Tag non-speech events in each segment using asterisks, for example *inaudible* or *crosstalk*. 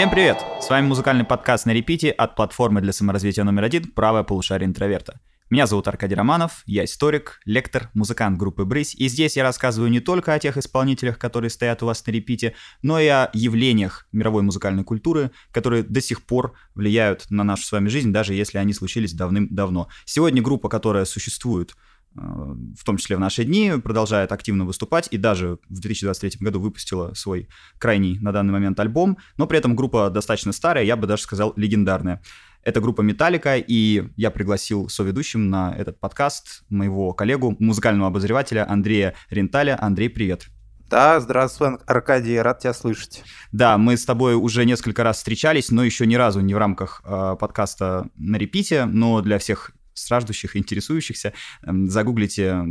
Всем привет! С вами музыкальный подкаст на репите от платформы для саморазвития номер один «Правое полушарие интроверта». Меня зовут Аркадий Романов, я историк, лектор, музыкант группы «Брысь», и здесь я рассказываю не только о тех исполнителях, которые стоят у вас на репите, но и о явлениях мировой музыкальной культуры, которые до сих пор влияют на нашу с вами жизнь, даже если они случились давным-давно. Сегодня группа, которая существует в том числе в наши дни, продолжает активно выступать и даже в 2023 году выпустила свой крайний на данный момент альбом, но при этом группа достаточно старая, я бы даже сказал легендарная. Это группа Металлика, и я пригласил соведущим на этот подкаст моего коллегу, музыкального обозревателя Андрея Ренталя. Андрей, привет. Да, здравствуй, Аркадий, рад тебя слышать. Да, мы с тобой уже несколько раз встречались, но еще ни разу не в рамках э, подкаста на репите, но для всех страждущих интересующихся, э, загуглите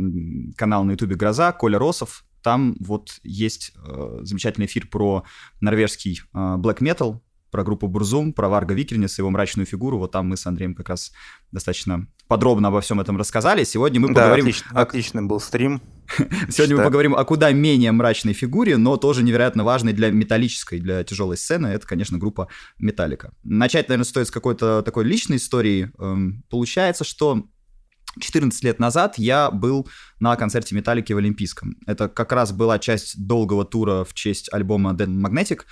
канал на ютубе «Гроза», Коля Росов, там вот есть э, замечательный эфир про норвежский э, black metal, про группу Бурзум, про Варга Викернис, его мрачную фигуру. Вот там мы с Андреем как раз достаточно подробно обо всем этом рассказали. Сегодня мы да, поговорим... Отлично, о... отличный был стрим. *laughs* Сегодня мы поговорим о куда менее мрачной фигуре, но тоже невероятно важной для металлической, для тяжелой сцены. Это, конечно, группа Металлика. Начать, наверное, стоит с какой-то такой личной истории. Эм, получается, что 14 лет назад я был на концерте Металлики в Олимпийском. Это как раз была часть долгого тура в честь альбома Dead Magnetic.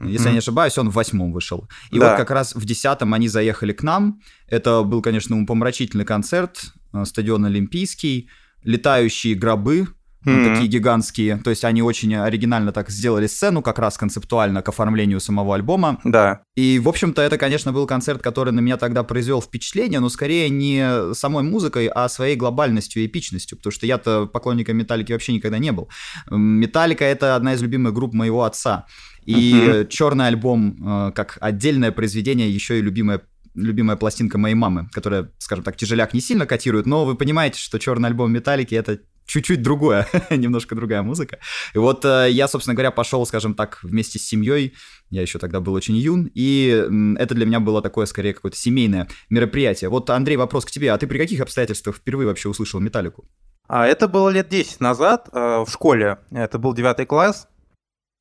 Если mm-hmm. я не ошибаюсь, он в восьмом вышел. И да. вот как раз в десятом они заехали к нам. Это был, конечно, помрачительный концерт, э, стадион Олимпийский, летающие гробы, mm-hmm. такие гигантские. То есть они очень оригинально так сделали сцену, как раз концептуально к оформлению самого альбома. Да. И, в общем-то, это, конечно, был концерт, который на меня тогда произвел впечатление, но скорее не самой музыкой, а своей глобальностью и эпичностью, потому что я-то поклонником Металлики вообще никогда не был. Металлика — это одна из любимых групп моего отца. И uh-huh. черный альбом э, как отдельное произведение, еще и любимая любимая пластинка моей мамы, которая, скажем так, тяжеляк не сильно котирует, но вы понимаете, что черный альбом Металлики это чуть-чуть другое, *laughs* немножко другая музыка. И вот э, я, собственно говоря, пошел, скажем так, вместе с семьей. Я еще тогда был очень юн, и это для меня было такое, скорее, какое-то семейное мероприятие. Вот, Андрей, вопрос к тебе. А ты при каких обстоятельствах впервые вообще услышал Металлику? А это было лет 10 назад э, в школе. Это был девятый класс.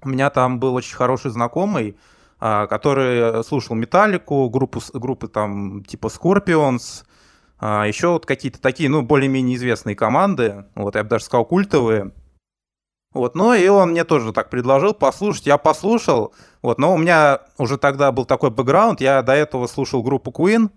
У меня там был очень хороший знакомый, а, который слушал Металлику, группу, группы там типа Scorpions, а, еще вот какие-то такие, ну, более-менее известные команды, вот я бы даже сказал культовые. Вот, ну и он мне тоже так предложил послушать, я послушал, вот, но у меня уже тогда был такой бэкграунд, я до этого слушал группу Queen,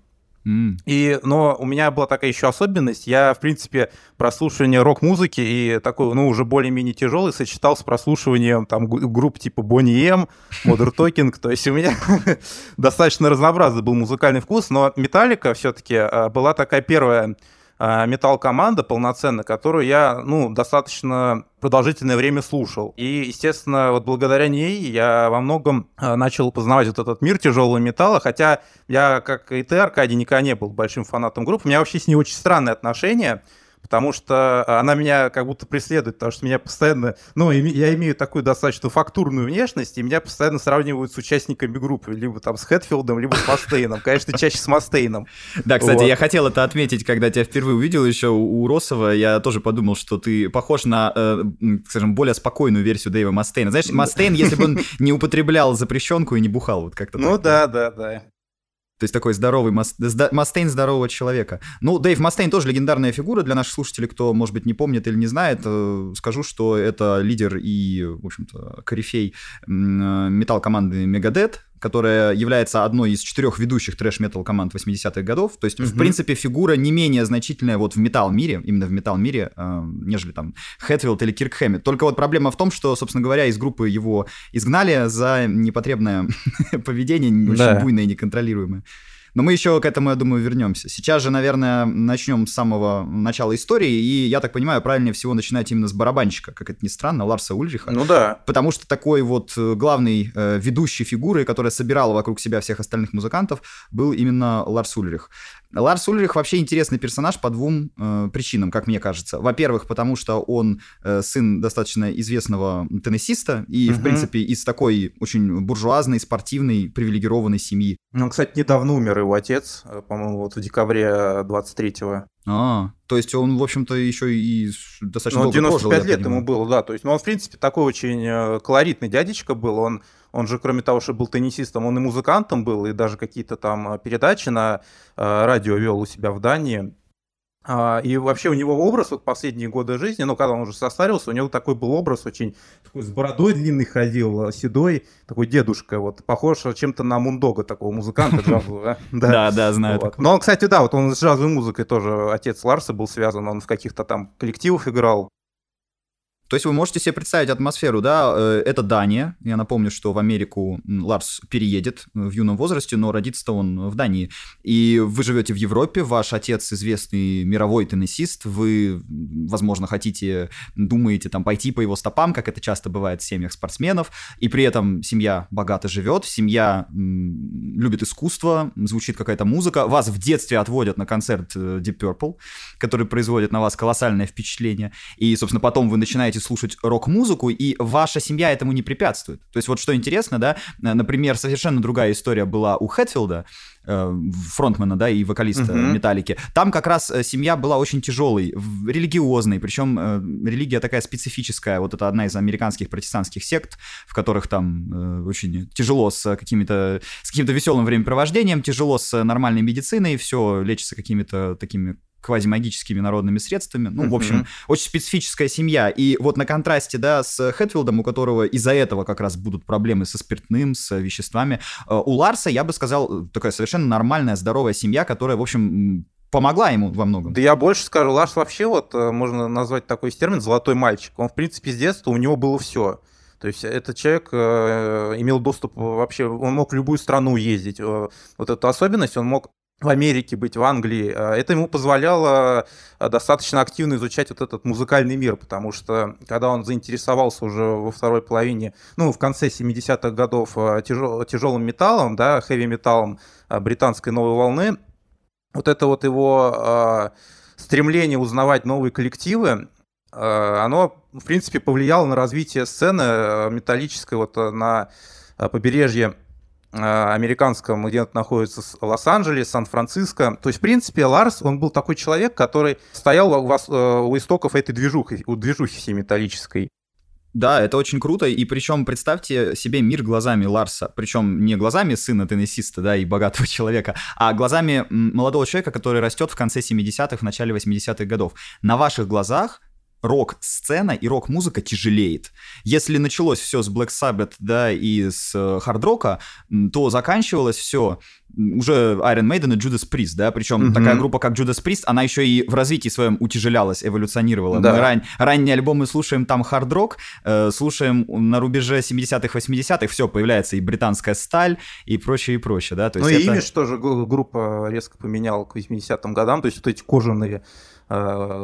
Mm. И, но у меня была такая еще особенность. Я, в принципе, прослушивание рок-музыки и такой, ну, уже более-менее тяжелый сочетал с прослушиванием там групп типа Bonnie M, Modern *laughs* Talking. То есть у меня *laughs* достаточно разнообразный был музыкальный вкус, но Металлика все-таки а, была такая первая металл-команда полноценная, которую я, ну, достаточно продолжительное время слушал. И, естественно, вот благодаря ней я во многом а, начал познавать вот этот мир тяжелого металла, хотя я, как и ты, Аркадий, никогда не был большим фанатом группы. У меня вообще с ней очень странные отношения потому что она меня как будто преследует, потому что меня постоянно, ну, я имею такую достаточно фактурную внешность, и меня постоянно сравнивают с участниками группы, либо там с Хэтфилдом, либо с Мастейном, конечно, чаще с Мастейном. Да, кстати, вот. я хотел это отметить, когда тебя впервые увидел еще у Росова, я тоже подумал, что ты похож на, э, скажем, более спокойную версию Дэйва Мастейна. Знаешь, Мастейн, если бы он не употреблял запрещенку и не бухал, вот как-то Ну да, да, да. То есть такой здоровый Мастейн здорового человека. Ну, Дэйв Мастейн тоже легендарная фигура для наших слушателей, кто, может быть, не помнит или не знает. Э, скажу, что это лидер и, в общем-то, корифей металл команды Мегадет, которая является одной из четырех ведущих трэш-метал команд 80-х годов. То есть, mm-hmm. в принципе, фигура не менее значительная вот в металл-мире, именно в металл-мире, э, нежели там Хэтфилд или Кирк Хэммит. Только вот проблема в том, что, собственно говоря, из группы его изгнали за непотребное *laughs* поведение, очень буйное и неконтролируемое. Но мы еще к этому, я думаю, вернемся. Сейчас же, наверное, начнем с самого начала истории, и, я так понимаю, правильнее всего начинать именно с барабанщика, как это ни странно, Ларса Ульриха. Ну да. Потому что такой вот э, главной э, ведущей фигурой, которая собирала вокруг себя всех остальных музыкантов, был именно Ларс Ульрих. Ларс Ульрих вообще интересный персонаж по двум э, причинам, как мне кажется. Во-первых, потому что он э, сын достаточно известного теннисиста и, угу. в принципе, из такой очень буржуазной, спортивной, привилегированной семьи. Ну, кстати, недавно умер его отец, э, по-моему, вот в декабре 23-го. А, то есть он, в общем-то, еще и достаточно ну, долго 95 прожил, лет ему было, да. То есть, ну, он, в принципе, такой очень э, колоритный дядечка был. Он он же, кроме того, что был теннисистом, он и музыкантом был, и даже какие-то там передачи на э, радио вел у себя в Дании. А, и вообще у него образ вот последние годы жизни, ну, когда он уже состарился, у него такой был образ очень такой с бородой длинный ходил, седой, такой дедушка, вот, похож чем-то на Мундога, такого музыканта *laughs* джазового. Да, да, знаю. Но, кстати, да, вот он с джазовой музыкой тоже, отец Ларса был связан, он в каких-то там коллективах играл, то есть вы можете себе представить атмосферу, да, э, это Дания. Я напомню, что в Америку Ларс переедет в юном возрасте, но родится-то он в Дании. И вы живете в Европе, ваш отец известный мировой теннисист, вы, возможно, хотите, думаете там пойти по его стопам, как это часто бывает в семьях спортсменов, и при этом семья богато живет, семья любит искусство, звучит какая-то музыка, вас в детстве отводят на концерт э, Deep Purple, который производит на вас колоссальное впечатление, и, собственно, потом вы начинаете слушать рок-музыку, и ваша семья этому не препятствует. То есть вот что интересно, да, например, совершенно другая история была у Хэтфилда, э, фронтмена, да, и вокалиста uh-huh. Металлики. Там как раз э, семья была очень тяжелой, религиозной, причем э, религия такая специфическая, вот это одна из американских протестантских сект, в которых там очень тяжело с какими-то, с каким-то веселым времяпровождением, тяжело с нормальной медициной, все лечится какими-то такими квазимагическими народными средствами. Ну, в общем, очень специфическая семья. И вот на контрасте, да, с Хэтфилдом, у которого из-за этого как раз будут проблемы со спиртным, с веществами, э, у Ларса, я бы сказал, такая совершенно нормальная, здоровая семья, которая, в общем, помогла ему во многом. Да я больше скажу, Ларс вообще вот э, можно назвать такой термин «золотой мальчик». Он, в принципе, с детства у него было все. То есть этот человек э, имел доступ вообще, он мог в любую страну ездить. Э, вот эту особенность он мог в Америке быть, в Англии, а, это ему позволяло а, достаточно активно изучать вот этот музыкальный мир, потому что когда он заинтересовался уже во второй половине, ну, в конце 70-х годов а, тяжел, тяжелым металлом, да, хэви-металлом британской новой волны, вот это вот его стремление узнавать новые коллективы, оно, в принципе, повлияло на развитие сцены металлической вот на побережье Э, американском, где находится Лос-Анджелес, Сан-Франциско. То есть, в принципе, Ларс, он был такой человек, который стоял у, вас, э, у истоков этой движухи, у движухи всей металлической. Да, это очень круто, и причем представьте себе мир глазами Ларса, причем не глазами сына теннисиста, да, и богатого *laughs* человека, а глазами молодого человека, который растет в конце 70-х, в начале 80-х годов. На ваших глазах рок-сцена и рок-музыка тяжелеет. Если началось все с Black Sabbath, да, и с хард-рока, то заканчивалось все уже Iron Maiden и Judas Priest, да, причем mm-hmm. такая группа, как Judas Priest, она еще и в развитии своем утяжелялась, эволюционировала. Да. Мы ран... ранние альбомы слушаем там хард-рок, э, слушаем на рубеже 70-х, 80-х, все, появляется и британская сталь, и прочее, и прочее, да. То есть ну это... и имидж тоже группа резко поменяла к 80-м годам, то есть вот эти кожаные Э,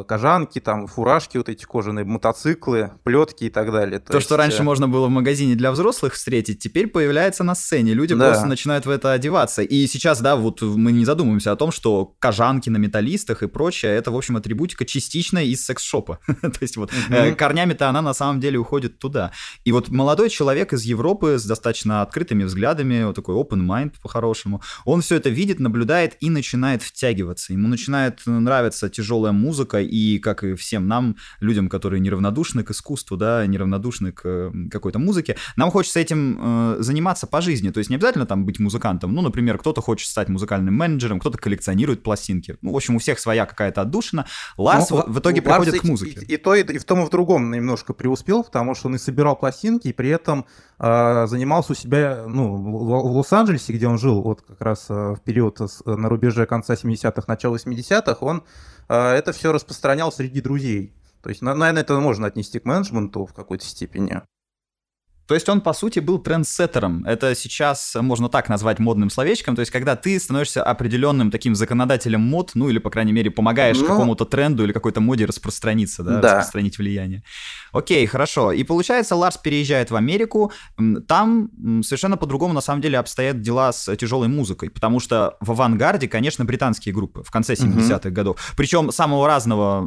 кожанки, там фуражки вот эти кожаные, мотоциклы, плетки и так далее. То, То есть... что раньше э, можно было в магазине для взрослых встретить, теперь появляется на сцене. Люди да. просто начинают в это одеваться. И сейчас, да, вот мы не задумываемся о том, что кожанки на металлистах и прочее, это, в общем, атрибутика частичная из секс-шопа. *laughs* То есть вот mm корнями-то она на самом деле уходит туда. И вот молодой человек из Европы с достаточно открытыми взглядами, вот такой open mind по-хорошему, он все это видит, наблюдает и начинает втягиваться. Ему начинает нравиться тяжелая музыка, и как и всем нам, людям, которые неравнодушны к искусству, да, неравнодушны к какой-то музыке, нам хочется этим э, заниматься по жизни. То есть не обязательно там быть музыкантом. Ну, например, кто-то хочет стать музыкальным менеджером, кто-то коллекционирует пластинки. Ну, в общем, у всех своя какая-то отдушина. Ларс ну, в, в итоге Ларс приходит и, к музыке. И, и, то, и, и в том, и в другом немножко преуспел, потому что он и собирал пластинки, и при этом э, занимался у себя, ну, в, Лос-Анджелесе, где он жил, вот как раз э, в период с, на рубеже конца 70-х, начала 80-х, он а, это все распространял среди друзей. То есть, наверное, это можно отнести к менеджменту в какой-то степени. То есть он, по сути, был трендсеттером. Это сейчас можно так назвать модным словечком. То есть когда ты становишься определенным таким законодателем мод, ну или, по крайней мере, помогаешь ну, какому-то тренду или какой-то моде распространиться, да, да, распространить влияние. Окей, хорошо. И получается, Ларс переезжает в Америку. Там совершенно по-другому, на самом деле, обстоят дела с тяжелой музыкой. Потому что в авангарде, конечно, британские группы в конце 70-х угу. годов. Причем самого разного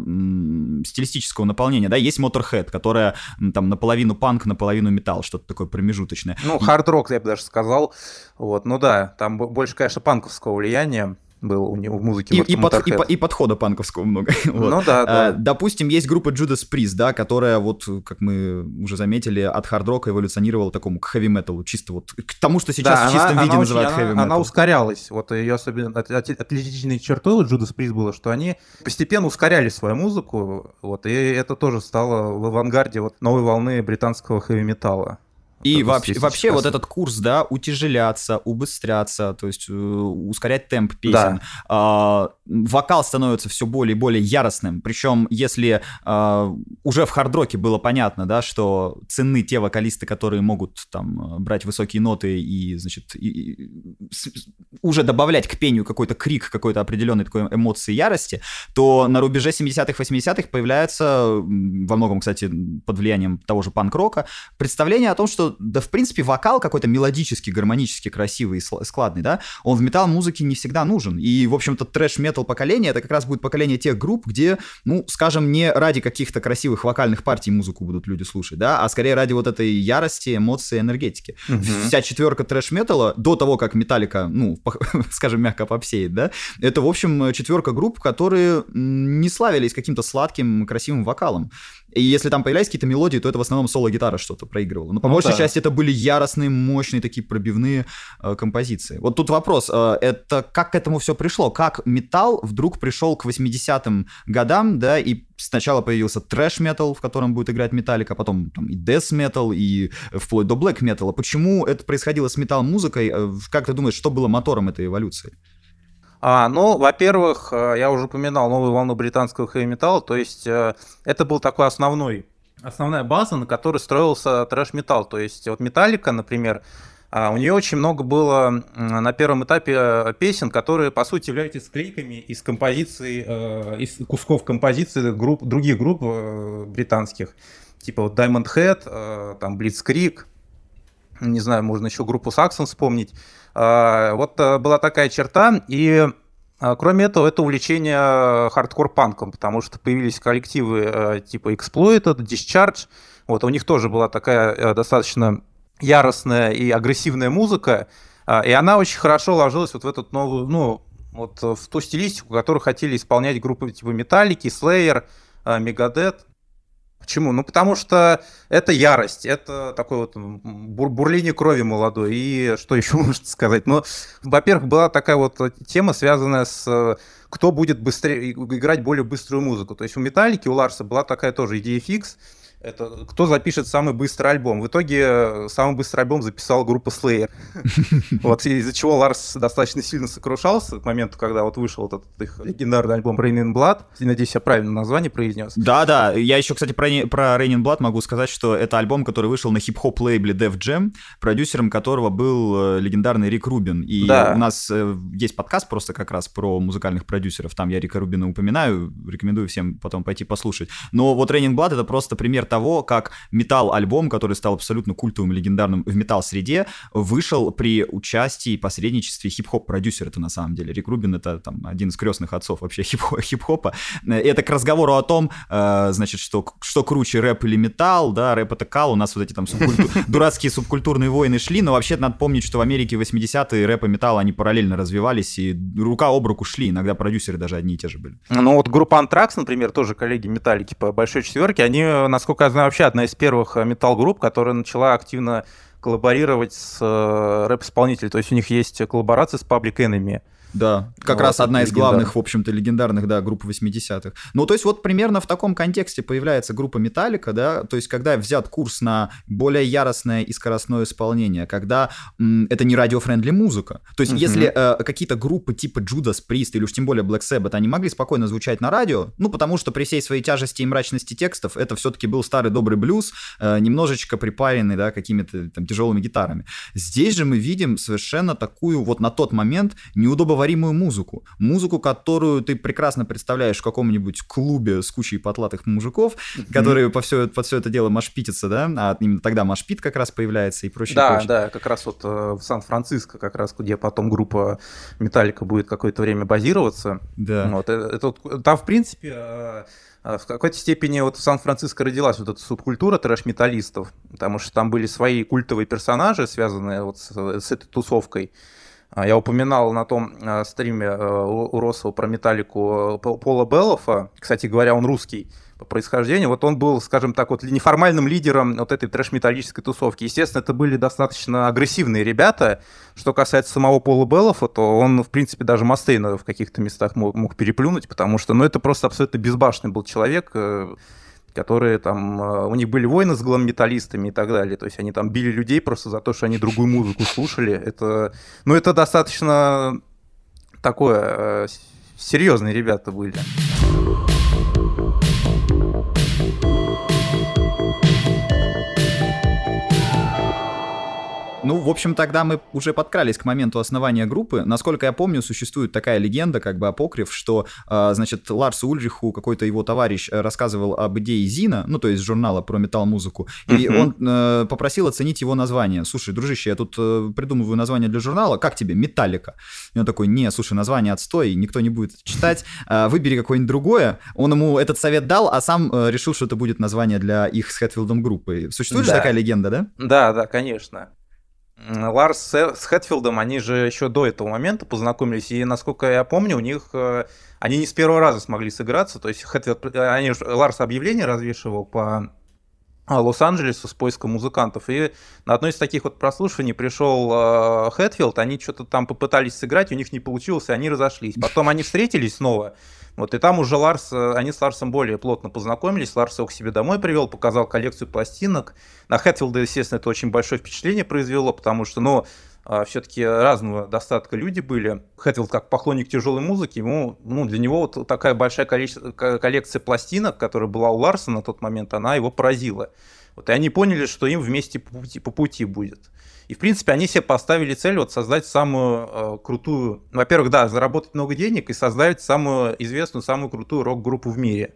стилистического наполнения. Да, есть Motorhead, которая там наполовину панк, наполовину металл что-то такое промежуточное. Ну, хард-рок, я бы даже сказал. Вот, ну да, там больше, конечно, панковского влияния. Был у него в музыке. И, и, под, и, и подхода панковского много. *laughs* вот. Ну да, да. А, допустим, есть группа Judas Priest, да, которая вот, как мы уже заметили, от хард-рока эволюционировала такому к хэви-металу, чисто вот к тому, что сейчас да, в чистом она, виде она называют хэви-метал. Она ускорялась. Вот ее особенно отличительной чертой у Judas Priest было, что они постепенно ускоряли свою музыку, вот, и это тоже стало в авангарде вот новой волны британского хэви-металла. И вообще, вообще вот этот курс, да, утяжеляться, убыстряться, то есть э, ускорять темп песен. Да. Э, вокал становится все более и более яростным. Причем, если э, уже в хардроке было понятно, да, что цены те вокалисты, которые могут там брать высокие ноты и, значит, и, и, с, уже добавлять к пению какой-то крик, какой-то определенной такой эмоции ярости, то на рубеже 70-х, 80-х появляется, во многом, кстати, под влиянием того же панк-рока, представление о том, что да, в принципе, вокал какой-то мелодический, гармонически красивый и складный, да, он в метал-музыке не всегда нужен. И, в общем-то, трэш-метал поколение, это как раз будет поколение тех групп, где, ну, скажем, не ради каких-то красивых вокальных партий музыку будут люди слушать, да, а скорее ради вот этой ярости, эмоций, энергетики. Mm-hmm. Вся четверка трэш-металла до того, как Металлика, ну, *laughs* скажем, мягко попсеет, да, это, в общем, четверка групп, которые не славились каким-то сладким, красивым вокалом. И если там появлялись какие-то мелодии, то это в основном соло-гитара что-то проигрывала. Но по ну, большей да. части это были яростные, мощные такие пробивные э, композиции. Вот тут вопрос, э, это как к этому все пришло? Как металл вдруг пришел к 80-м годам, да, и сначала появился трэш-метал, в котором будет играть Металлика, потом там и дэс-метал, и вплоть до блэк-металла. Почему это происходило с метал-музыкой? Э, как ты думаешь, что было мотором этой эволюции? А, ну, во-первых, э, я уже упоминал новую волну британского хэви-металла, то есть э, это был такой основной, основная база, на которой строился трэш-металл. То есть вот Металлика, например, у нее очень много было на первом этапе э, песен, которые, по сути, являются склейками из композиций, из кусков композиций групп, других групп британских, типа вот Diamond Head, там Blitzkrieg, не знаю, можно еще группу Saxon вспомнить. А, вот э, была такая черта, и а, Кроме этого, это увлечение хардкор-панком, потому что появились коллективы э, типа Exploited, Discharge. Вот, у них тоже была такая э, достаточно яростная и агрессивная музыка, а, и она очень хорошо ложилась вот в эту новую, ну, вот в ту стилистику, которую хотели исполнять группы типа Metallica, Slayer, Megadeth. Почему? Ну, потому что это ярость, это такой вот бур бурление крови молодой. И что *laughs* еще можно сказать? Ну, во-первых, была такая вот тема, связанная с кто будет быстрее играть более быструю музыку. То есть у Металлики, у Ларса была такая тоже идея фикс, это кто запишет самый быстрый альбом. В итоге э, самый быстрый альбом записала группа Slayer. *laughs* Вот из-за чего Ларс достаточно сильно сокрушался к моменту, когда вот вышел этот их легендарный альбом Rain in Blood. Надеюсь, я правильно название произнес. Да-да, я еще, кстати, про, про Rain in Blood могу сказать, что это альбом, который вышел на хип-хоп лейбле Def Jam, продюсером которого был э, легендарный Рик Рубин. И да. у нас э, есть подкаст просто как раз про музыкальных продюсеров. Там я Рика Рубина упоминаю, рекомендую всем потом пойти послушать. Но вот Rain in Blood это просто пример того, как металл-альбом, который стал абсолютно культовым и легендарным в металл-среде, вышел при участии и посредничестве хип-хоп-продюсера это на самом деле. Рик Рубин — это там один из крестных отцов вообще *laughs* хип-хопа. Это к разговору о том, э, значит, что, что круче, рэп или металл, да, рэп — это кал, у нас вот эти там субкультур... *laughs* дурацкие субкультурные войны шли, но вообще надо помнить, что в Америке 80-е рэп и металл, они параллельно развивались, и рука об руку шли, иногда продюсеры даже одни и те же были. Ну вот группа Anthrax, например, тоже коллеги Металлики по Большой Четверке, они, насколько знаю, вообще одна из первых э, металл-групп, которая начала активно коллаборировать с э, рэп-исполнителями. То есть у них есть коллаборации с Public Enemy. Да, как вот раз одна из главных, в общем-то, легендарных, да, групп 80-х. Ну, то есть вот примерно в таком контексте появляется группа Металлика, да, то есть когда взят курс на более яростное и скоростное исполнение, когда м, это не радиофрендли музыка. То есть uh-huh. если э, какие-то группы типа Judas Priest или уж тем более Black Sabbath, они могли спокойно звучать на радио, ну, потому что при всей своей тяжести и мрачности текстов это все-таки был старый добрый блюз, э, немножечко припаренный, да, какими-то там тяжелыми гитарами. Здесь же мы видим совершенно такую вот на тот момент неудобно удобоваримую музыку. Музыку, которую ты прекрасно представляешь в каком-нибудь клубе с кучей потлатых мужиков, mm-hmm. которые по все, под все это дело машпитятся, да? А именно тогда машпит как раз появляется и прочее. Да, прочее. да, как раз вот э, в Сан-Франциско, как раз где потом группа Металлика будет какое-то время базироваться. Да. Вот, это, это, там, в принципе, э, э, в какой-то степени вот в Сан-Франциско родилась вот эта субкультура трэш-металлистов, потому что там были свои культовые персонажи, связанные вот с, с этой тусовкой. А, я упоминал на том а, стриме а, у Росова про металлику Пола Беллофа. Кстати говоря, он русский по происхождению. Вот он был, скажем так, вот неформальным лидером вот этой трэш-металлической тусовки. Естественно, это были достаточно агрессивные ребята. Что касается самого Пола Беллофа, то он, в принципе, даже Мастейна в каких-то местах мог, переплюнуть, потому что, ну, это просто абсолютно безбашенный был человек, э, которые там, э, у них были войны с глам-металлистами и так далее, то есть они там били людей просто за то, что они другую музыку слушали, это, ну это достаточно такое, э, серьезные ребята были. Ну, в общем, тогда мы уже подкрались к моменту основания группы. Насколько я помню, существует такая легенда, как бы апокриф, что, э, значит, Ларсу Ульриху какой-то его товарищ э, рассказывал об идее Зина, ну, то есть журнала про метал-музыку, и uh-huh. он э, попросил оценить его название. Слушай, дружище, я тут э, придумываю название для журнала, как тебе? Металлика. И он такой, не, слушай, название отстой, никто не будет читать, э, выбери какое-нибудь другое. Он ему этот совет дал, а сам э, решил, что это будет название для их с Хэтфилдом группы. Существует да. же такая легенда, да? Да, да, конечно. Ларс с Хэтфилдом, они же еще до этого момента познакомились, и, насколько я помню, у них э, они не с первого раза смогли сыграться, то есть Хэтфилд, они, Ларс объявление развешивал по а, Лос-Анджелесу с поиском музыкантов. И на одно из таких вот прослушиваний пришел э, Хэтфилд, они что-то там попытались сыграть, у них не получилось, и они разошлись. Потом они встретились снова, вот, и там уже Ларс, э, они с Ларсом более плотно познакомились, Ларс его к себе домой привел, показал коллекцию пластинок. На Хэтфилда, естественно, это очень большое впечатление произвело, потому что, ну, а, все-таки разного достатка люди были. Хэтфилд как поклонник тяжелой музыки, ему, ну, для него вот такая большая коллекция пластинок, которая была у Ларса на тот момент, она его поразила. Вот, и они поняли, что им вместе по пути, по пути будет. И, в принципе, они себе поставили цель вот создать самую э, крутую... Во-первых, да, заработать много денег и создать самую известную, самую крутую рок-группу в мире.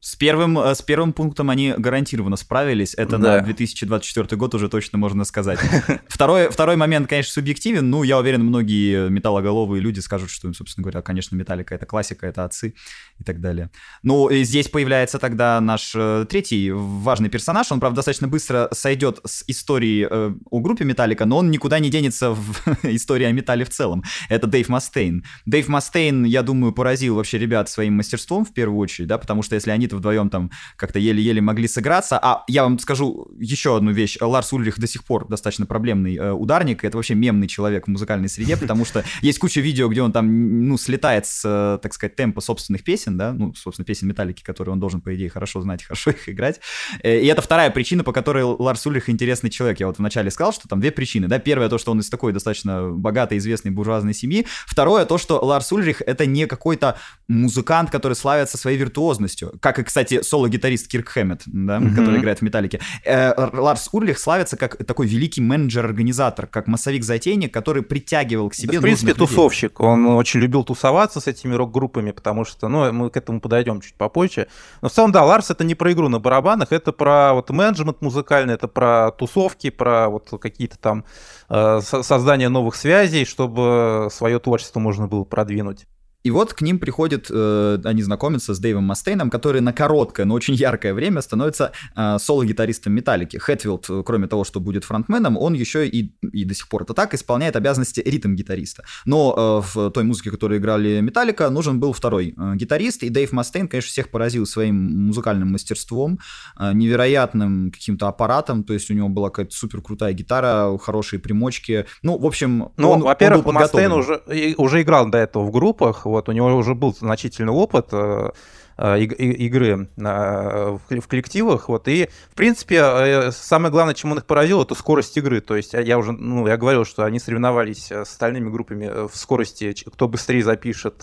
С первым, э, с первым пунктом они гарантированно справились. Это да. на 2024 год уже точно можно сказать. *laughs* Второй, второй момент, конечно, субъективен. Ну, я уверен, многие металлоголовые люди скажут, что, собственно говоря, конечно, металлика — это классика, это отцы и так далее. Ну, и здесь появляется тогда наш э, третий важный персонаж. Он, правда, достаточно быстро сойдет с истории э, о группе Металлика, но он никуда не денется в *laughs* истории о металле в целом. Это Дэйв Мастейн. Дэйв Мастейн, я думаю, поразил вообще ребят своим мастерством в первую очередь, да, потому что если они-то вдвоем там как-то еле-еле могли сыграться. А я вам скажу еще одну вещь. Ларс Ульрих до сих пор достаточно проблемный э, ударник. Это вообще мемный человек в музыкальной среде, потому что есть куча видео, где он там, ну, слетает с, э, так сказать, темпа собственных песен, да, ну, собственно, песен Металлики, которые он должен, по идее, хорошо знать, хорошо их играть. Э, и это вторая причина, по которой Ларс Ульрих интересный человек. Я вот вначале сказал, что там две причины, да. Первое, то, что он из такой достаточно богатой, известной буржуазной семьи. Второе, то, что Ларс Ульрих это не какой-то музыкант, который славится своей виртуозностью. Как и, кстати, соло-гитарист Кирк Хэммет, да, mm-hmm. который играет в Металлике. Э, Ларс Урлих славится как такой великий менеджер-организатор, как массовик-затейник, который притягивал к себе да, В принципе, тусовщик. Он очень любил тусоваться с этими рок-группами, потому что, ну, мы к этому подойдем чуть попозже. Но в целом, да, Ларс это не про игру на барабанах, это про вот менеджмент музыкальный, это про тусовки, про вот какие-то там э, создание новых связей, чтобы свое творчество можно было продвинуть. И вот к ним приходят, э, они знакомятся с Дэйвом Мастейном, который на короткое, но очень яркое время становится э, соло-гитаристом Металлики. Хэтфилд, э, кроме того, что будет фронтменом, он еще и, и до сих пор это так, исполняет обязанности ритм-гитариста. Но э, в той музыке, которую играли Металлика, нужен был второй э, гитарист, и Дэйв Мастейн, конечно, всех поразил своим музыкальным мастерством, э, невероятным каким-то аппаратом, то есть у него была какая-то супер крутая гитара, хорошие примочки. Ну, в общем, ну, во-первых, Мастейн уже, уже играл до этого в группах, вот, у него уже был значительный опыт э, э, игры в коллективах, вот, и, в принципе, э, самое главное, чем он их поразил, это скорость игры, то есть я уже, ну, я говорил, что они соревновались с остальными группами в скорости, кто быстрее запишет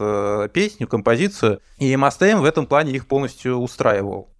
песню, композицию, и Мастейн в этом плане их полностью устраивал.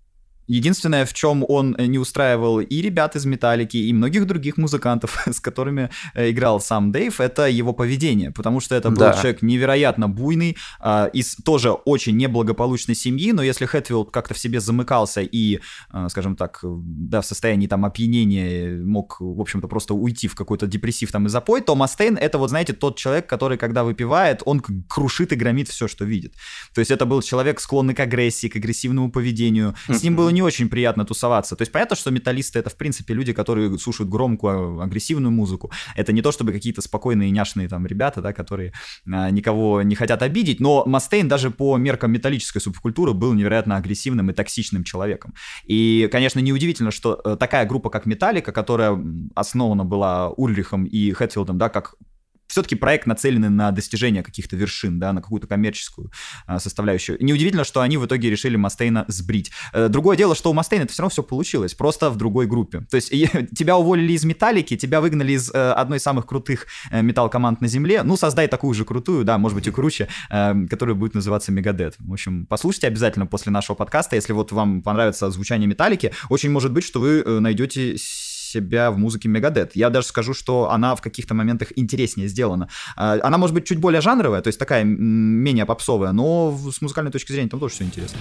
Единственное, в чем он не устраивал и ребят из Металлики, и многих других музыкантов, *laughs* с которыми э, играл сам Дэйв, это его поведение, потому что это был да. человек невероятно буйный, э, из тоже очень неблагополучной семьи, но если Хэтфилд как-то в себе замыкался и, э, скажем так, да, в состоянии там опьянения мог, в общем-то, просто уйти в какой-то депрессив там и запой, то Мастейн это вот, знаете, тот человек, который, когда выпивает, он крушит и громит все, что видит. То есть это был человек, склонный к агрессии, к агрессивному поведению. С ним было не очень приятно тусоваться. То есть понятно, что металлисты это в принципе люди, которые слушают громкую, агрессивную музыку. Это не то, чтобы какие-то спокойные, няшные там ребята, да, которые а, никого не хотят обидеть, но Мастейн даже по меркам металлической субкультуры был невероятно агрессивным и токсичным человеком. И, конечно, неудивительно, что э, такая группа, как Металлика, которая основана была Ульрихом и Хэтфилдом, да, как все-таки проект нацеленный на достижение каких-то вершин, да, на какую-то коммерческую а, составляющую. Неудивительно, что они в итоге решили Мастейна сбрить. Э, другое дело, что у Мастейна это все равно все получилось, просто в другой группе. То есть *laughs* тебя уволили из Металлики, тебя выгнали из э, одной из самых крутых э, металл-команд на Земле, ну, создай такую же крутую, да, может быть и круче, э, которая будет называться Мегадет. В общем, послушайте обязательно после нашего подкаста, если вот вам понравится звучание Металлики, очень может быть, что вы э, найдете себя в музыке Мегадет. Я даже скажу, что она в каких-то моментах интереснее сделана. А, она может быть чуть более жанровая, то есть такая менее попсовая, но с музыкальной точки зрения там тоже все интересно.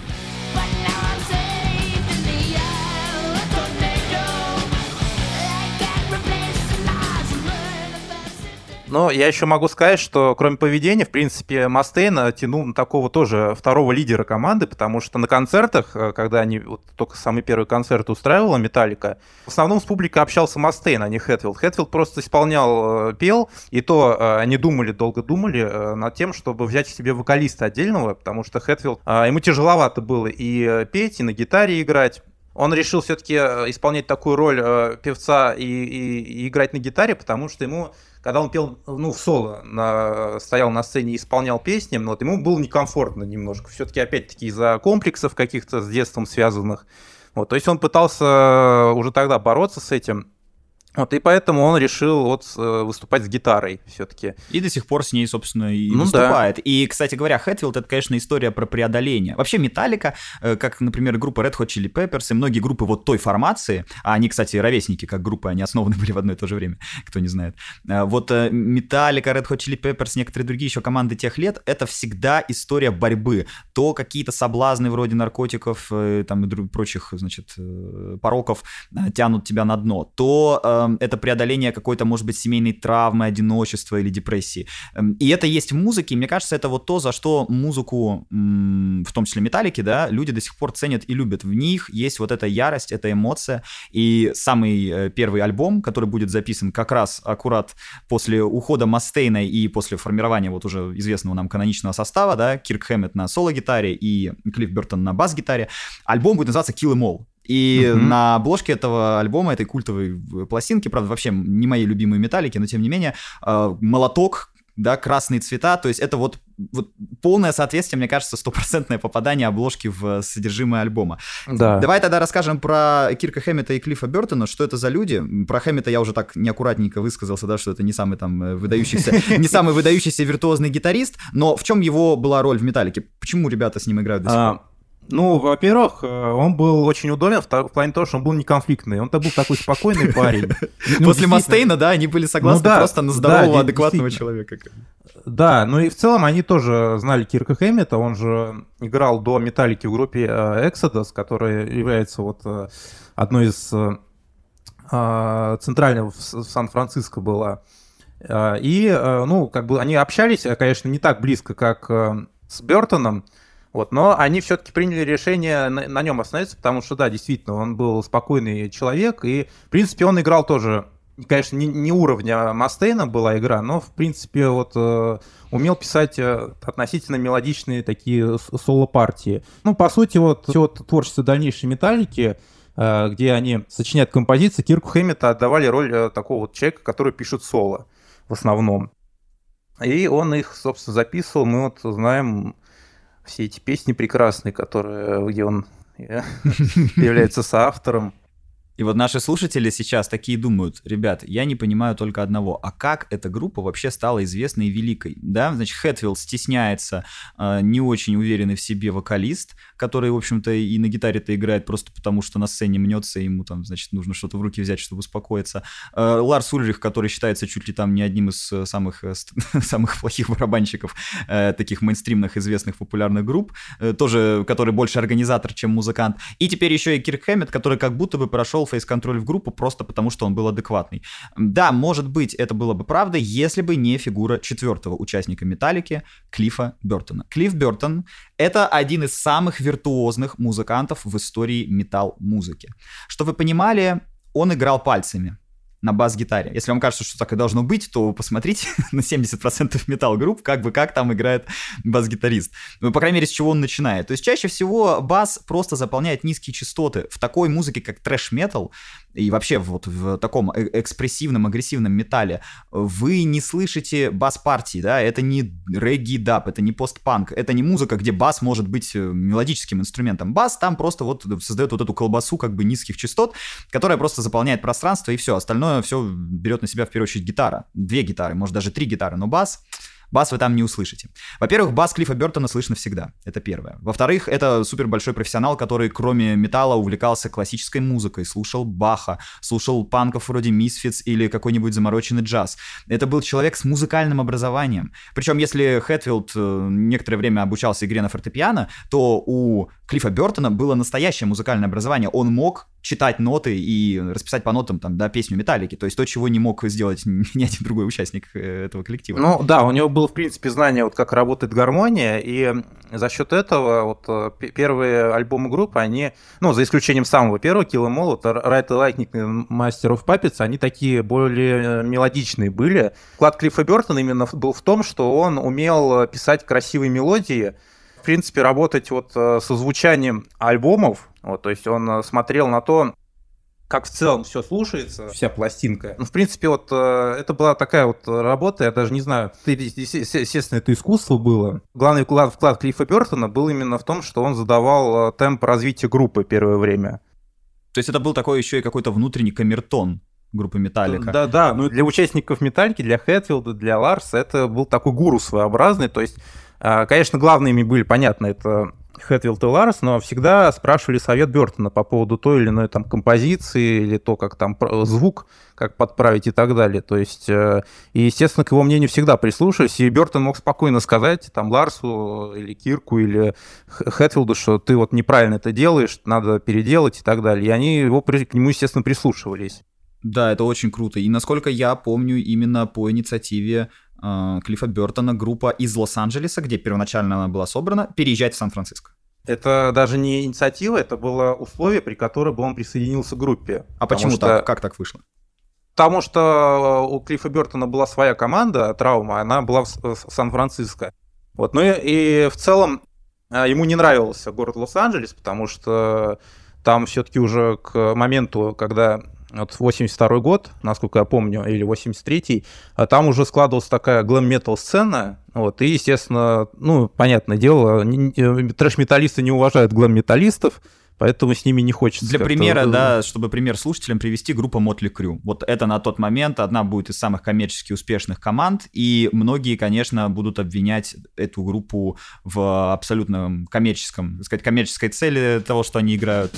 Но я еще могу сказать, что кроме поведения, в принципе, Мастейн тянул на такого тоже второго лидера команды, потому что на концертах, э, когда они вот, только самый первый концерт устраивала Металлика, в основном с публикой общался Мастейн, а не Хэтфилд. Хэтфилд просто исполнял, э, пел, и то э, они думали, долго думали над тем, чтобы взять себе вокалиста отдельного, потому что Хэтфилд, ему тяжеловато было и петь, и на гитаре играть он решил все-таки исполнять такую роль э, певца и, и, и играть на гитаре, потому что ему когда он пел, ну, в соло, на, стоял на сцене и исполнял песни, вот ему было некомфортно немножко. Все-таки, опять-таки, из-за комплексов каких-то с детством связанных. Вот, то есть он пытался уже тогда бороться с этим. Вот, и поэтому он решил вот э, выступать с гитарой все-таки. И до сих пор с ней, собственно, и ну, выступает. Да. И, кстати говоря, Хэтфилд — это, конечно, история про преодоление. Вообще Металлика, э, как, например, группа Red Hot Chili Peppers и многие группы вот той формации, а они, кстати, ровесники, как группы, они основаны *laughs* были в одно и то же время, кто не знает. Э, вот Металлика, Red Hot Chili Peppers, некоторые другие еще команды тех лет — это всегда история борьбы. То какие-то соблазны вроде наркотиков там и прочих, значит, пороков тянут тебя на дно, то это преодоление какой-то, может быть, семейной травмы, одиночества или депрессии. Эм, и это есть в музыке, и мне кажется, это вот то, за что музыку, в том числе металлики, да, люди до сих пор ценят и любят. В них есть вот эта ярость, эта эмоция. И самый э, первый альбом, который будет записан как раз аккурат после ухода Мастейна и после формирования вот уже известного нам каноничного состава, да, Кирк Хэммет на соло-гитаре и Клифф Бертон на бас-гитаре, альбом будет называться Kill Em All. И uh-huh. на обложке этого альбома, этой культовой пластинки, правда, вообще не мои любимые металлики, но тем не менее, э, молоток, да, красные цвета, то есть это вот, вот полное соответствие, мне кажется, стопроцентное попадание обложки в содержимое альбома. Да. Давай тогда расскажем про Кирка Хэммета и Клиффа Бертона, что это за люди. Про Хэммета я уже так неаккуратненько высказался, да, что это не самый там э, выдающийся, *laughs* не самый выдающийся виртуозный гитарист, но в чем его была роль в Металлике? Почему ребята с ним играют до сих а, пор? Ну, во-первых, э, он был очень удобен в, в плане того, что он был не конфликтный. Он-то был такой спокойный *laughs* парень. Ну, После Мастейна, да, они были согласны ну просто на здорового, адекватного человека. Да, ну и в целом они тоже знали Кирка Хэммета. Он же играл до Металлики в группе э, Exodus, которая является вот э, одной из центральных в Сан-Франциско была. И, ну, как бы они общались, конечно, не так близко, как с Бертоном, вот, но они все-таки приняли решение на, на нем остановиться, потому что, да, действительно, он был спокойный человек, и, в принципе, он играл тоже, конечно, не, не уровня Мастейна была игра, но, в принципе, вот э, умел писать э, относительно мелодичные такие соло-партии. Ну, по сути, вот все вот творчество дальнейшей Металлики, э, где они сочиняют композиции, Кирку Хэммета отдавали роль э, такого вот человека, который пишет соло в основном. И он их, собственно, записывал. Мы вот знаем все эти песни прекрасные, которые, где он э, *laughs* является соавтором. И вот наши слушатели сейчас такие думают, ребят, я не понимаю только одного, а как эта группа вообще стала известной и великой? Да, значит, Хэтфилд стесняется, э, не очень уверенный в себе вокалист, который, в общем-то, и на гитаре-то играет просто потому, что на сцене мнется, ему там, значит, нужно что-то в руки взять, чтобы успокоиться. Э, Ларс Ульрих, который считается чуть ли там не одним из э, самых, э, *laughs* самых плохих барабанщиков э, таких мейнстримных, известных, популярных групп, э, тоже, который больше организатор, чем музыкант. И теперь еще и Кирк Хэммет, который как будто бы прошел ввел фейс-контроль в группу просто потому, что он был адекватный. Да, может быть, это было бы правда, если бы не фигура четвертого участника Металлики, Клиффа Бертона. Клифф Бертон — это один из самых виртуозных музыкантов в истории метал-музыки. Что вы понимали, он играл пальцами на бас-гитаре. Если вам кажется, что так и должно быть, то посмотрите *laughs* на 70% металл-групп, как бы как там играет бас-гитарист. Ну, по крайней мере, с чего он начинает. То есть чаще всего бас просто заполняет низкие частоты. В такой музыке, как трэш-метал, и вообще вот в таком э, экспрессивном, агрессивном металле, вы не слышите бас-партии, да, это не регги-даб, это не постпанк, это не музыка, где бас может быть э, мелодическим инструментом. Бас там просто вот создает вот эту колбасу как бы низких частот, которая просто заполняет пространство и все, остальное все берет на себя в первую очередь гитара. Две гитары, может даже три гитары, но бас Бас вы там не услышите. Во-первых, бас Клиффа Бертона слышно всегда. Это первое. Во-вторых, это супер большой профессионал, который кроме металла увлекался классической музыкой, слушал Баха, слушал панков вроде Misfits или какой-нибудь замороченный джаз. Это был человек с музыкальным образованием. Причем, если Хэтфилд э, некоторое время обучался игре на фортепиано, то у Клиффа Бертона было настоящее музыкальное образование. Он мог читать ноты и расписать по нотам там, да, песню Металлики. То есть то, чего не мог сделать *laughs* ни один другой участник э, этого коллектива. Ну да, у него было, в принципе, знание, вот как работает гармония, и за счет этого вот э, первые альбомы группы, они, ну, за исключением самого первого, Kill Em All, Right Lightning Master of Puppets, они такие более мелодичные были. Вклад Клиффа Бертона именно был в том, что он умел писать красивые мелодии, в принципе, работать вот э, со звучанием альбомов, вот, то есть он э, смотрел на то, как в целом все слушается, вся пластинка. Ну, в принципе, вот э, это была такая вот работа, я даже не знаю, естественно, это искусство было. Главный вклад, вклад Клиффа Бертона был именно в том, что он задавал темп развития группы первое время. То есть это был такой еще и какой-то внутренний камертон группы Металлика. Да, да, ну для участников Металлики, для Хэтфилда, для Ларса это был такой гуру своеобразный, то есть конечно, главными были, понятно, это Хэтвилл и Ларс, но всегда спрашивали совет Бертона по поводу той или иной там композиции или то, как там звук, как подправить и так далее. То есть, э, и, естественно, к его мнению всегда прислушивались, и Бертон мог спокойно сказать там Ларсу или Кирку или Хэтфилду, что ты вот неправильно это делаешь, надо переделать и так далее. И они его, к нему, естественно, прислушивались. Да, это очень круто. И насколько я помню, именно по инициативе э, Клиффа Бертона группа из Лос-Анджелеса, где первоначально она была собрана, переезжать в Сан-Франциско. Это даже не инициатива, это было условие, при котором бы он присоединился к группе. А почему что... так? Как так вышло? Потому что у Клиффа Бертона была своя команда, травма, она была в Сан-Франциско. Вот. Ну и, и в целом ему не нравился город Лос-Анджелес, потому что там все-таки уже к моменту, когда вот 82 год, насколько я помню, или 83-й, а там уже складывалась такая глэм-метал сцена, вот, и, естественно, ну, понятное дело, трэш-металлисты не уважают глэм-металлистов, поэтому с ними не хочется. Для примера, да, чтобы пример слушателям привести, группа Motley Crue. Вот это на тот момент одна будет из самых коммерчески успешных команд, и многие, конечно, будут обвинять эту группу в абсолютно коммерческом, так сказать, коммерческой цели того, что они играют.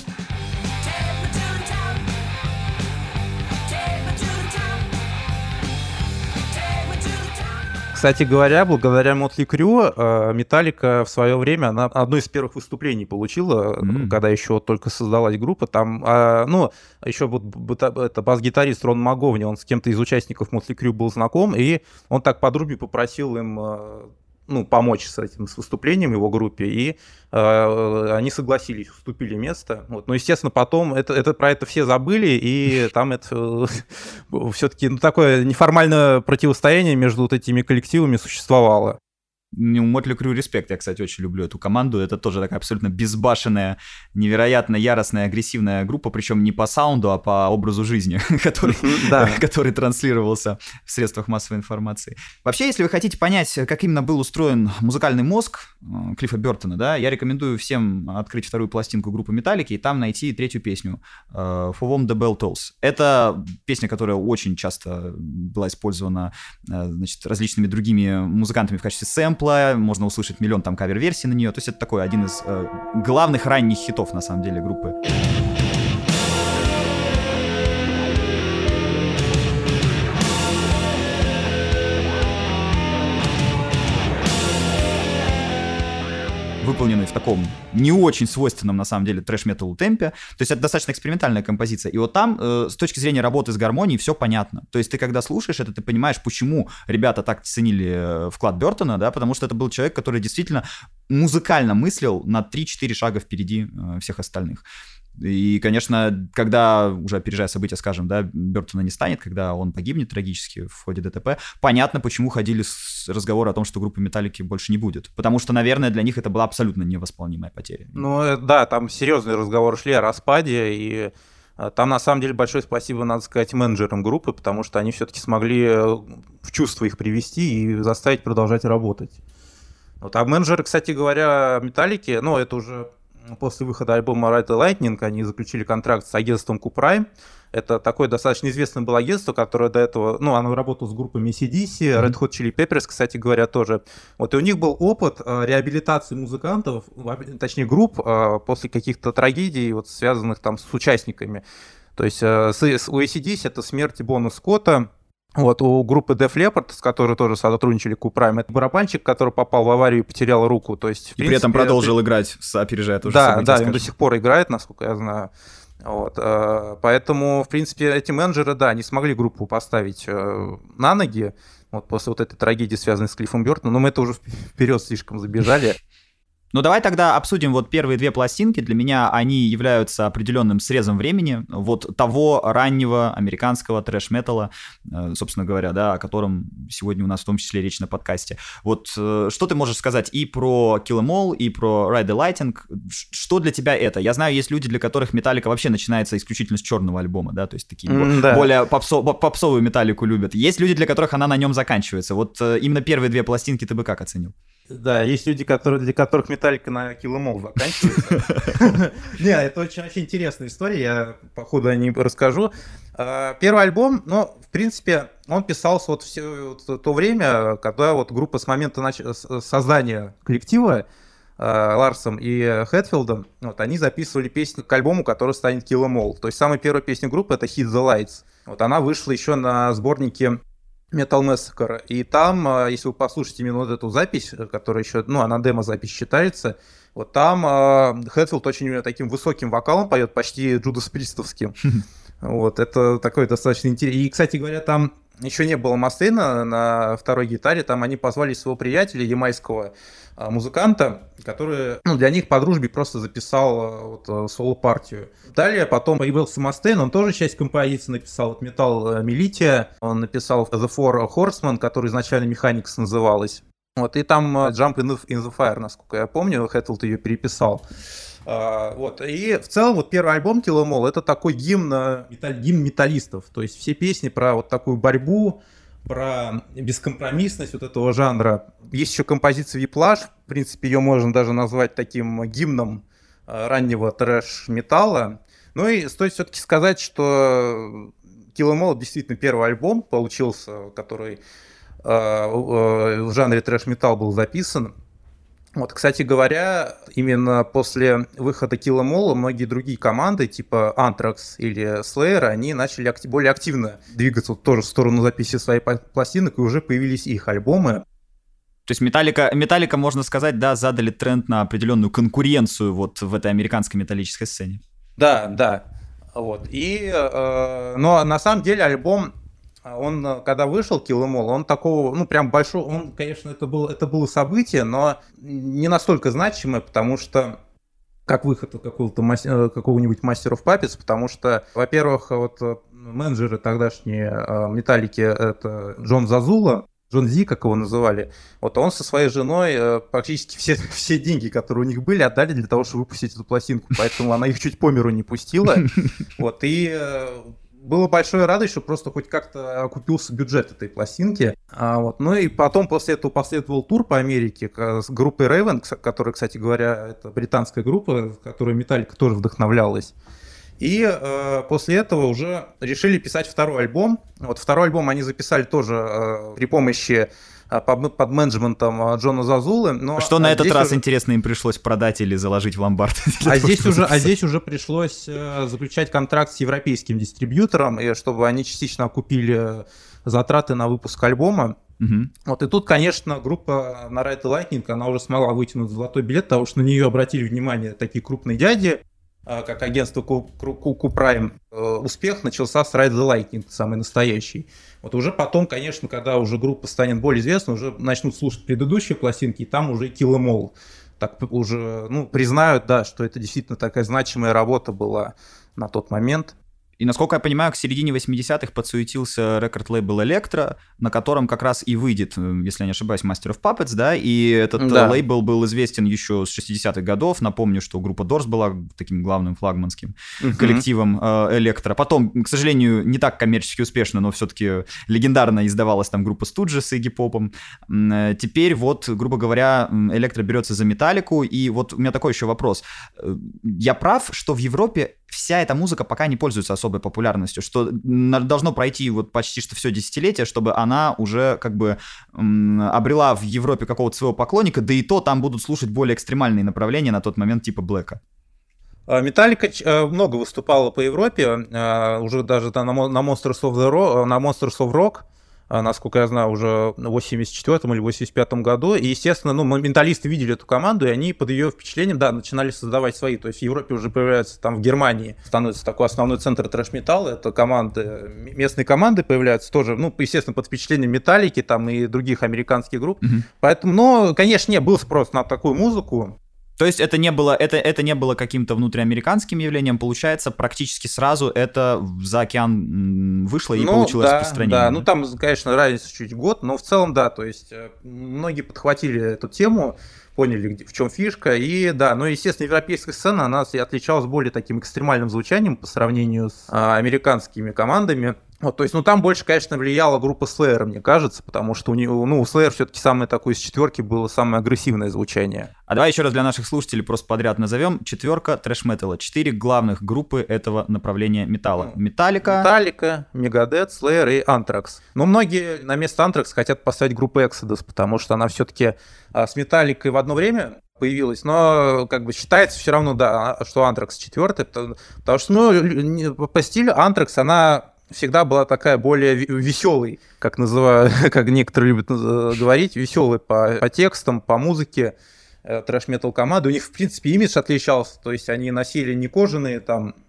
Кстати говоря, благодаря Мотли Крю, Металлика в свое время она одно из первых выступлений получила, mm-hmm. когда еще только создалась группа. Там, а, ну, еще вот это бас-гитарист Рон Маговни, он с кем-то из участников Мотли Крю был знаком, и он так по дружбе попросил им а, ну, помочь с этим, с выступлением его группе, и э, они согласились, уступили место. Вот. Но, естественно, потом это, это, про это все забыли, и *laughs* там это все-таки ну, такое неформальное противостояние между вот этими коллективами существовало. У Мотли Крю респект, я, кстати, очень люблю эту команду. Это тоже такая абсолютно безбашенная, невероятно яростная, агрессивная группа, причем не по саунду, а по образу жизни, *laughs* который, *laughs* который транслировался в средствах массовой информации. Вообще, если вы хотите понять, как именно был устроен музыкальный мозг э, Клиффа Бертона, да, я рекомендую всем открыть вторую пластинку группы Металлики и там найти третью песню э, For Whom the Bell Tolls. Это песня, которая очень часто была использована э, значит, различными другими музыкантами в качестве сэмпла, сэмпла, можно услышать миллион там кавер-версий на нее. То есть это такой один из э, главных ранних хитов, на самом деле, группы. Вы выполнены в таком не очень свойственном, на самом деле, трэш-металу темпе. То есть это достаточно экспериментальная композиция. И вот там, э, с точки зрения работы с гармонией, все понятно. То есть ты, когда слушаешь это, ты понимаешь, почему ребята так ценили э, вклад Бертона, да, потому что это был человек, который действительно музыкально мыслил на 3-4 шага впереди э, всех остальных. И, конечно, когда, уже опережая события, скажем, да, Бертона не станет, когда он погибнет трагически в ходе ДТП, понятно, почему ходили разговоры о том, что группы Металлики больше не будет. Потому что, наверное, для них это была абсолютно невосполнимая потеря. Ну, э, да, там серьезные разговоры шли о распаде, и э, там, на самом деле, большое спасибо, надо сказать, менеджерам группы, потому что они все-таки смогли э, в чувство их привести и заставить продолжать работать. Вот, а менеджеры, кстати говоря, Металлики, ну, это уже после выхода альбома Ride the Lightning они заключили контракт с агентством Q-Prime. Это такое достаточно известное было агентство, которое до этого, ну, оно работало с группами CDC, Red Hot Chili Peppers, кстати говоря, тоже. Вот и у них был опыт э, реабилитации музыкантов, точнее групп, э, после каких-то трагедий, вот связанных там с участниками. То есть э, у ACDC это смерть Бона Скотта, вот, у группы Def Leppard, с которой тоже сотрудничали Q-Prime, это барабанщик, который попал в аварию и потерял руку. То есть, и принципе, при этом продолжил это... играть, опережая тоже Да, события, да, скажем. он до сих пор играет, насколько я знаю. Вот, э, поэтому, в принципе, эти менеджеры, да, не смогли группу поставить э, на ноги, вот после вот этой трагедии, связанной с Клиффом Бёртоном, но мы это уже вперед слишком забежали. Ну давай тогда обсудим вот первые две пластинки. Для меня они являются определенным срезом времени вот того раннего американского трэш-металла, э, собственно говоря, да, о котором сегодня у нас в том числе речь на подкасте. Вот э, что ты можешь сказать и про Kill Em All, и про Ride the Lightning? Что для тебя это? Я знаю, есть люди, для которых металлика вообще начинается исключительно с черного альбома, да, то есть такие mm, да. более попсо, попсовую металлику любят. Есть люди, для которых она на нем заканчивается. Вот э, именно первые две пластинки ты бы как оценил? Да, есть люди, которые, для которых металлика на киломол заканчивается. *laughs* Не, это очень, интересная история, я по ходу о ней расскажу. А, первый альбом, ну, в принципе, он писался вот все то время, когда вот группа с момента создания коллектива а, Ларсом и Хэтфилдом, вот, они записывали песню к альбому, который станет Kill Em All. То есть самая первая песня группы это Hit the Lights. Вот она вышла еще на сборнике Metal Massacre. И там, а, если вы послушаете именно вот эту запись, которая еще, ну, она демо-запись считается, вот там э, Хэтфилд очень таким высоким вокалом поет, почти Джудас Пристовским. *laughs* Вот, это такой достаточно интересный. И, кстати говоря, там еще не было Мастейна на второй гитаре, там они позвали своего приятеля, ямайского а, музыканта, который ну, для них по дружбе просто записал а, вот, а, соло-партию. Далее потом появился Мастейн, он тоже часть композиции написал, вот Металл Милития, он написал The Four Horsemen, который изначально Механикс называлась. Вот, и там Jump in the Fire, насколько я помню, Хэтфилд ее переписал. Uh, вот. И в целом вот первый альбом Киломол это такой гимн, металл, гимн металлистов. То есть все песни про вот такую борьбу, про бескомпромиссность вот этого жанра. Есть еще композиция Виплаж, в принципе, ее можно даже назвать таким гимном раннего трэш-металла. Ну и стоит все-таки сказать, что Kill Em All действительно первый альбом получился, который в жанре трэш-металл был записан. Вот, кстати говоря, именно после выхода All многие другие команды, типа Anthrax или Slayer, они начали акти- более активно двигаться тоже в сторону записи своих пластинок, и уже появились их альбомы. То есть Металлика, Металлика, можно сказать, да, задали тренд на определенную конкуренцию вот в этой американской металлической сцене. Да, да. Вот. И, э, но на самом деле альбом он, э, когда вышел All, он такого, ну, прям большой, он, конечно, это, был, это было событие, но не настолько значимое, потому что как выход какого-то э, какого-нибудь мастеров папец, потому что, во-первых, вот э, менеджеры тогдашние Металлики, это Джон Зазула, Джон Зи, как его называли, вот он со своей женой практически все, *laughs* все деньги, которые у них были, отдали для того, чтобы выпустить эту пластинку, поэтому она их чуть по миру не пустила, *laughs* вот, и было большое радость, что просто хоть как-то окупился бюджет этой пластинки. А, вот. Ну и потом после этого последовал тур по Америке с группой Raven, которая, кстати говоря, это британская группа, которой Металлика тоже вдохновлялась. И э, после этого уже решили писать второй альбом. Вот второй альбом они записали тоже э, при помощи под, под менеджментом а, Джона Зазулы. Но Что на этот раз, уже... интересно, им пришлось продать или заложить в ломбард? *laughs* А здесь, уже, а здесь уже пришлось э, заключать контракт с европейским дистрибьютором, и чтобы они частично окупили затраты на выпуск альбома. Угу. Вот и тут, конечно, группа на Ride Lightning, она уже смогла вытянуть золотой билет, потому что на нее обратили внимание такие крупные дяди, а, как агентство. Э, успех начался с Ride the Lightning, самый настоящий. Вот уже потом, конечно, когда уже группа станет более известна, уже начнут слушать предыдущие пластинки, и там уже Kill Em. Так уже, ну, признают, да, что это действительно такая значимая работа была на тот момент. И, насколько я понимаю, к середине 80-х подсуетился рекорд-лейбл Electro, на котором как раз и выйдет, э, если я не ошибаюсь, Master of Puppets, да, и этот э, да. лейбл был известен еще с 60-х годов. Напомню, что группа Doors была таким главным флагманским uh-huh. коллективом э, Electro. Потом, к сожалению, не так коммерчески успешно, но все-таки легендарно издавалась там группа Stooges с Игги Попом. Теперь вот, грубо говоря, Electro берется за металлику, и вот у меня такой еще вопрос. Я прав, что в Европе вся эта музыка пока не пользуется особой популярностью, что должно пройти вот почти что все десятилетие, чтобы она уже как бы обрела в Европе какого-то своего поклонника, да и то там будут слушать более экстремальные направления на тот момент типа Блэка. А, Металлика э, много выступала по Европе, э, уже даже на Monsters of, the Rock, на Monsters of Rock, а, насколько я знаю, уже в 84 или 85 году. И, естественно, ну, менталисты видели эту команду, и они под ее впечатлением, да, начинали создавать свои. То есть в Европе уже появляется, там в Германии становится такой основной центр трэш-металла, это команды, местные команды появляются тоже, ну, естественно, под впечатлением Металлики там и других американских групп. Mm-hmm. Поэтому, ну, конечно, не был спрос на такую музыку. То есть это не было, это, это не было каким-то внутриамериканским явлением, получается, практически сразу это за океан вышло и ну, получило да, распространение. Да, ну там, конечно, разница чуть год, но в целом да, то есть э, многие подхватили эту тему, поняли, в чем фишка. И да, ну, естественно, европейская сцена, она отличалась более таким экстремальным звучанием по сравнению с а, американскими командами. Вот, то есть, ну, там больше, конечно, влияла группа Slayer, мне кажется, потому что у нее, ну, у Slayer все-таки самое такое из четверки было самое агрессивное звучание. А давай еще раз для наших слушателей просто подряд назовем. Четверка трэш-металла. Четыре главных группы этого направления металла. Ну, Металлика. Металлика, Мегадет, Slayer и Антракс. Но многие на место Антракс хотят поставить группу Exodus, потому что она все-таки а, с Металликой в одно время появилась, но как бы считается все равно, да, что Антракс четвертый, потому что, ну, по стилю Антракс, она всегда была такая более веселой, как называют, *laughs* как некоторые любят говорить, веселой по, по текстам, по музыке э, трэш-метал команды. У них, в принципе, имидж отличался, то есть они носили не кожаные там Э,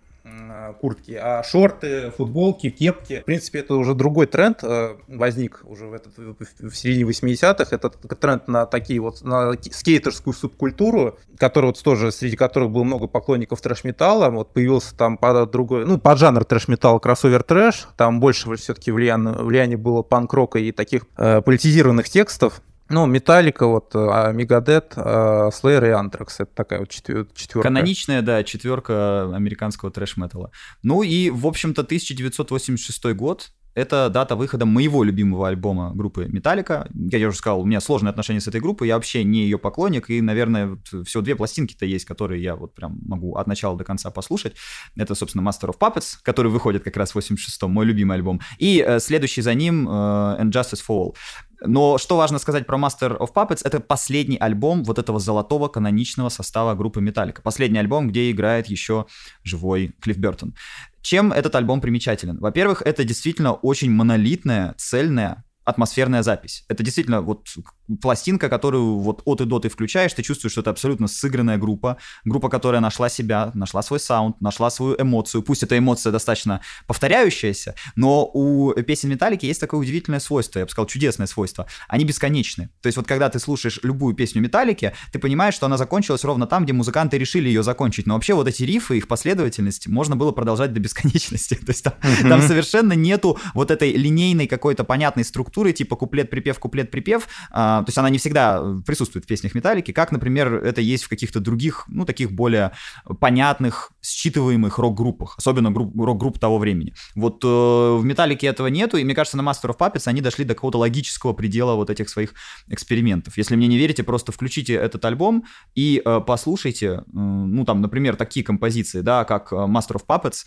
куртки, а шорты, футболки, кепки. В принципе, это уже другой тренд э, возник уже в, этот, в середине 80-х. Это тренд на такие вот, на скейтерскую субкультуру, которая вот тоже, среди которых было много поклонников трэш-металла. Вот появился там под другой, ну, под жанр трэш-металла кроссовер трэш. Там больше все-таки влияние, влияние было панк-рока и таких э, политизированных текстов. Ну, Металлика, вот, а Мегадет, Слеер и Антракс. Это такая вот четверка. Каноничная, да, четверка американского трэш-металла. Ну и, в общем-то, 1986 год, это дата выхода моего любимого альбома группы Металлика. Я уже сказал, у меня сложные отношения с этой группой, я вообще не ее поклонник, и, наверное, всего две пластинки-то есть, которые я вот прям могу от начала до конца послушать. Это, собственно, Master of Puppets, который выходит как раз в 86-м, мой любимый альбом. И э, следующий за ним э, And Justice for All. Но что важно сказать про Master of Puppets, это последний альбом вот этого золотого каноничного состава группы Metallica. Последний альбом, где играет еще живой Клифф Бертон. Чем этот альбом примечателен? Во-первых, это действительно очень монолитная, цельная, атмосферная запись. Это действительно вот пластинка, которую вот от и до ты включаешь, ты чувствуешь, что это абсолютно сыгранная группа, группа, которая нашла себя, нашла свой саунд, нашла свою эмоцию. Пусть эта эмоция достаточно повторяющаяся, но у песен Металлики есть такое удивительное свойство, я бы сказал, чудесное свойство. Они бесконечны. То есть вот когда ты слушаешь любую песню Металлики, ты понимаешь, что она закончилась ровно там, где музыканты решили ее закончить. Но вообще вот эти рифы, их последовательность можно было продолжать до бесконечности. *laughs* То есть там, mm-hmm. там совершенно нету вот этой линейной какой-то понятной структуры, типа куплет-припев, куплет-припев, а, то есть она не всегда э, присутствует в песнях Металлики, как, например, это есть в каких-то других, ну, таких более понятных, считываемых рок-группах, особенно групп, рок-групп того времени. Вот э, в Металлике этого нету, и мне кажется, на Master of Puppets они дошли до какого-то логического предела вот этих своих экспериментов. Если мне не верите, просто включите этот альбом и э, послушайте, э, ну, там, например, такие композиции, да, как э, Master of Puppets,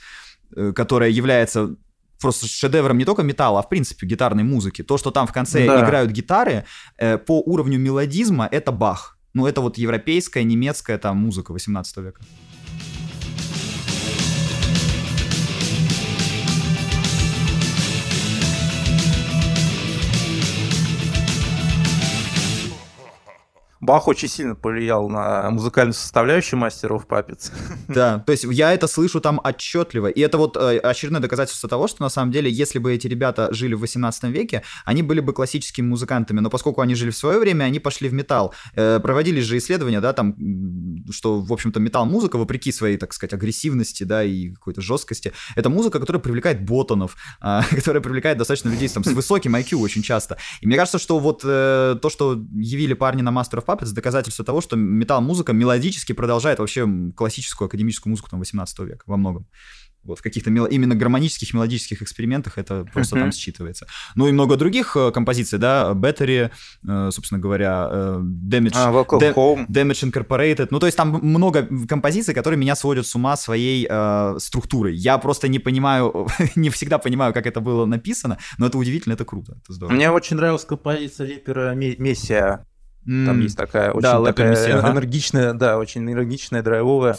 которая является просто шедевром не только металла, а в принципе гитарной музыки. То, что там в конце да. играют гитары, э, по уровню мелодизма это Бах. Ну, это вот европейская, немецкая там музыка 18 века. Бах очень сильно повлиял на музыкальную составляющую мастеров Puppets. *laughs* Да, то есть я это слышу там отчетливо. И это вот э, очередное доказательство того, что на самом деле, если бы эти ребята жили в 18 веке, они были бы классическими музыкантами. Но поскольку они жили в свое время, они пошли в металл. Э, проводились же исследования, да, там, что, в общем-то, металл-музыка, вопреки своей, так сказать, агрессивности, да, и какой-то жесткости, это музыка, которая привлекает ботанов, э, *laughs* которая привлекает достаточно людей там, с высоким IQ очень часто. И мне кажется, что вот э, то, что явили парни на Master of доказательство того, что металл-музыка мелодически продолжает вообще классическую академическую музыку там 18 века во многом. Вот в каких-то мел... именно гармонических, мелодических экспериментах это просто там считывается. Ну и много других э, композиций, да, Battery, э, собственно говоря, э, Damage, А, Dam- Home. Damage Incorporated. Ну то есть там много композиций, которые меня сводят с ума своей э, структурой. Я просто не понимаю, *laughs* не всегда понимаю, как это было написано, но это удивительно, это круто, это здорово. Мне очень нравилась композиция Лепера Ме- Мессия. Там есть такая очень да, такая Мессия, ага. энергичная, да, очень энергичная, драйвовая.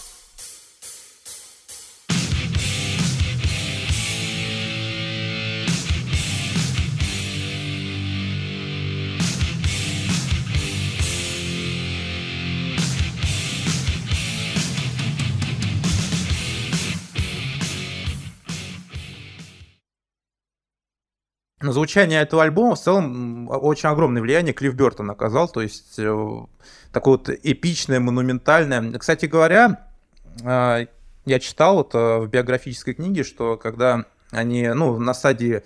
На звучание этого альбома в целом очень огромное влияние Клифф Бертон оказал, то есть э, такое вот эпичное, монументальное. Кстати говоря, э, я читал вот э, в биографической книге, что когда они, ну, на стадии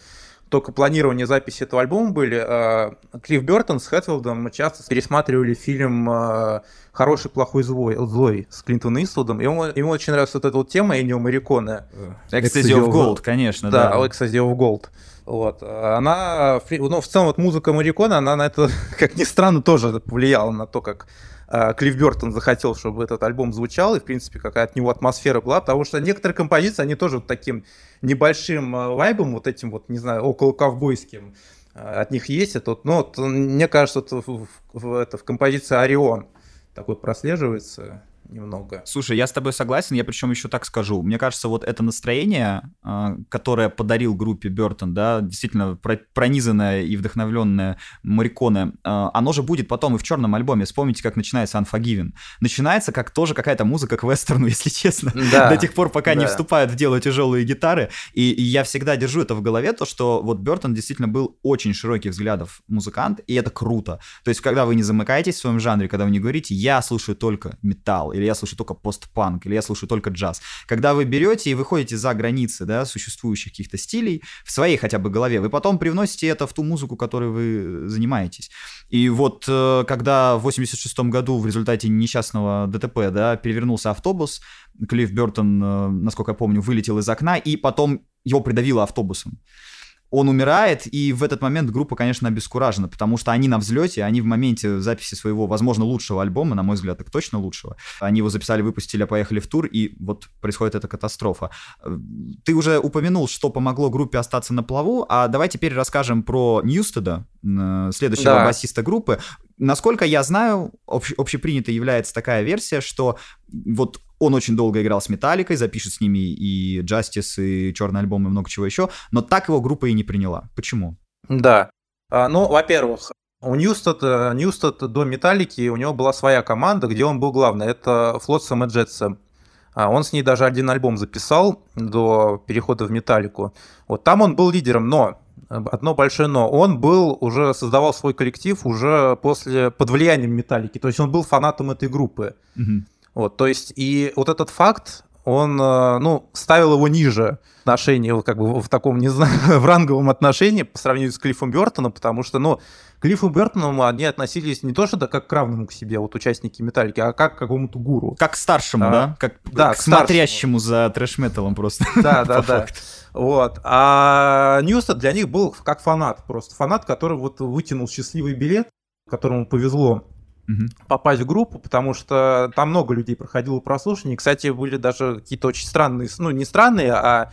только планирования записи этого альбома были, э, Клифф Бертон с Хэтфилдом часто пересматривали фильм э, «Хороший, плохой, злой», злой с Клинтоном Иствудом, и ему, ему очень нравится вот эта вот тема Энио Мариконе. Ecstasy of Gold, конечно, Да, да. Ecstasy of Gold. Вот. Она, ну, в целом, вот музыка Марикона, она на это, *laughs* как ни странно, тоже повлияла на то, как э, Клифф Бертон захотел, чтобы этот альбом звучал, и, в принципе, какая от него атмосфера была, потому что некоторые композиции, они тоже вот таким небольшим э, вайбом, вот этим вот, не знаю, около ковбойским, э, от них есть. Это вот, ну, вот, мне кажется, в, в- в- это, в композиции «Орион» такой прослеживается немного. Слушай, я с тобой согласен, я причем еще так скажу. Мне кажется, вот это настроение, а, которое подарил группе Бертон, да, действительно про- пронизанное и вдохновленное Мариконе, а, оно же будет потом и в черном альбоме. Вспомните, как начинается Unforgiven. Начинается как тоже какая-то музыка к вестерну, *laughs* если честно. Да, До тех пор, пока не да. вступают в дело тяжелые гитары. И, и я всегда держу это в голове, то, что вот Бертон действительно был очень широких взглядов музыкант, и это круто. То есть, когда вы не замыкаетесь в своем жанре, когда вы не говорите, я слушаю только металл, или я слушаю только постпанк, или я слушаю только джаз. Когда вы берете и выходите за границы, да, существующих каких-то стилей, в своей хотя бы голове, вы потом привносите это в ту музыку, которой вы занимаетесь. И вот э, когда в 86 году в результате несчастного ДТП, да, перевернулся автобус, Клифф Бертон, э, насколько я помню, вылетел из окна, и потом его придавило автобусом. Он умирает, и в этот момент группа, конечно, обескуражена, потому что они на взлете, они в моменте записи своего, возможно, лучшего альбома, на мой взгляд, так точно лучшего. Они его записали, выпустили, а поехали в тур, и вот происходит эта катастрофа. Э, Ты уже упомянул, что помогло группе остаться на плаву, а давай теперь расскажем про Ньюстеда, м, следующего Да. басиста группы. Насколько я знаю, общ- общепринятой является такая версия, что вот он очень долго играл с Металликой, запишет с ними и Justice, и Черный альбом, и много чего еще, но так его группа и не приняла. Почему? Да. А, Ну, во-первых, у Ньюстед, Ньюстед до Металлики у него была своя команда, где он был главный. Это Flotsam и Jetsam. А, Он с ней даже один альбом записал до перехода в Металлику. Вот там он был лидером, но э, одно большое но. Он был уже создавал свой коллектив уже после под влиянием Металлики. То есть он был фанатом этой группы. Мгм. Вот, то есть, и вот этот факт, он, э, ну, ставил его ниже отношения, как бы в таком, не знаю, *laughs* в ранговом отношении по сравнению с Клиффом Бертоном, потому что, ну, к Клиффу Бертону они относились не то, что да, как к равному к себе, вот участники Металлики, а как к какому-то гуру. Как к старшему, А, да? Как да, к к смотрящему за трэш-металом просто. *laughs* Да, да, да. Вот. А Ньюстед для них был как фанат, просто фанат, который вот вытянул счастливый билет, которому повезло Мгм. попасть в группу, потому что там много людей проходило прослушивание. Кстати, были даже какие-то очень странные, ну не странные, а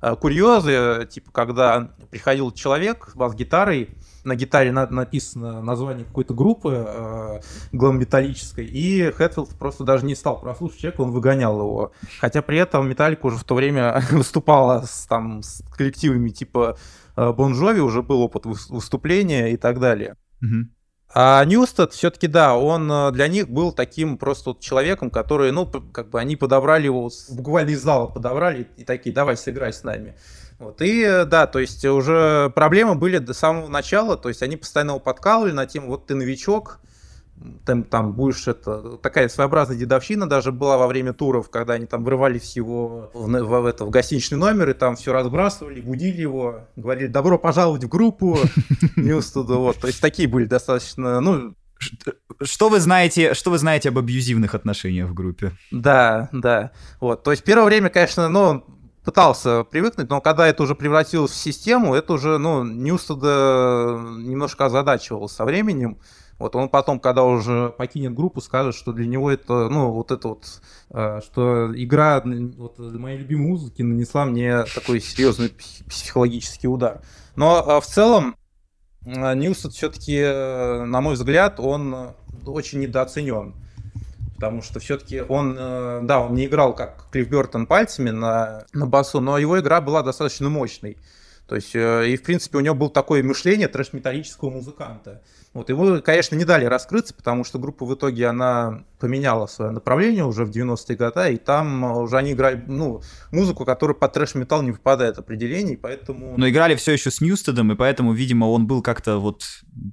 а, курьезы, типа когда приходил человек с бас-гитарой, на гитаре на- написано название какой-то группы э, глэм-металлической, и Хэтфилд просто даже не стал прослушать человека, он выгонял его. Хотя при этом Металлика уже в то время *laughs* выступала с, там, с коллективами типа Bon Jovi, уже был опыт выс- выступления и так далее. Мгм. А Ньюстед все-таки, да, он э, для них был таким просто вот человеком, который, ну, как бы они подобрали его, буквально из зала подобрали и такие, давай сыграй с нами. Вот, и э, да, то есть уже проблемы были до самого начала, то есть они постоянно его подкалывали на тему, вот ты новичок, там, там будешь это такая своеобразная дедовщина даже была во время туров, когда они там врывались всего в, в, в, это, в гостиничный номер и там все разбрасывали, будили его, говорили добро пожаловать в группу *laughs* вот, то есть такие были достаточно, ну, что вы знаете, что вы знаете об абьюзивных отношениях в группе? Да, да. Вот. То есть первое время, конечно, ну, пытался привыкнуть, но когда это уже превратилось в систему, это уже, ну, Ньюстеда немножко озадачивало со временем. Вот он потом, когда уже покинет группу, скажет, что для него это, ну, вот это вот, э, что игра вот, моей любимой музыки нанесла мне такой серьезный психологический удар. Но э, в целом э, Ньюсет все-таки, на мой взгляд, он очень недооценен. Потому что все-таки он, да, он не играл как Клифф Бертон пальцами на, на басу, но его игра была достаточно мощной. То есть, и в принципе у него было такое мышление трэш-металлического музыканта. Вот его, конечно, не дали раскрыться, потому что группа в итоге, она поменяла свое направление уже в 90-е годы, и там уже они играли, ну, музыку, которая под трэш-металл не выпадает определений, поэтому... Но играли все еще с Ньюстедом, и поэтому, видимо, он был как-то вот,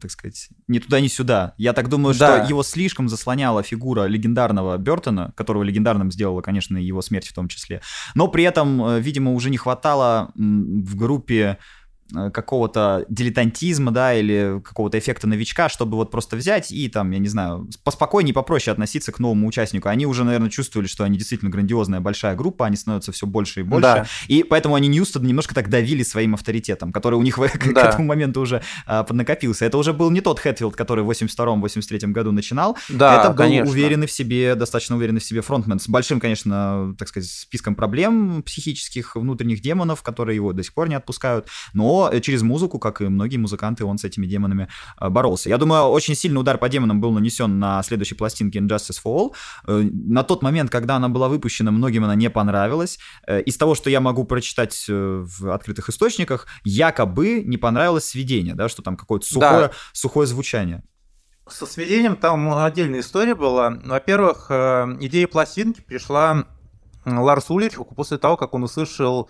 так сказать, ни туда, ни сюда. Я так думаю, да. что его слишком заслоняла фигура легендарного Бертона, которого легендарным сделала, конечно, его смерть в том числе. Но при этом, э, видимо, уже не хватало в группе какого-то дилетантизма, да, или какого-то эффекта новичка, чтобы вот просто взять и там, я не знаю, поспокойнее, попроще относиться к новому участнику. Они уже, наверное, чувствовали, что они действительно грандиозная большая группа, они становятся все больше и больше. Да. И поэтому они Ньюстон немножко так давили своим авторитетом, который у них *laughs* да. к этому моменту уже а, поднакопился. Это уже был не тот Хэтфилд, который в 82-83 году начинал. Да, Это был конечно. уверенный в себе, достаточно уверенный в себе фронтмен с большим, конечно, так сказать, списком проблем психических, внутренних демонов, которые его до сих пор не отпускают. Но через музыку, как и многие музыканты, он с этими демонами э, боролся. Я думаю, очень сильный удар по демонам был нанесен на следующей пластинке Injustice for All. Э, на тот момент, когда она была выпущена, многим она не понравилась. Э, из того, что я могу прочитать в открытых источниках, якобы не понравилось сведение, да, что там какое-то сухое, да. сухое звучание. Со сведением там отдельная история была. Во-первых, идея пластинки пришла Ларсу Ульриху после того, как он услышал Э,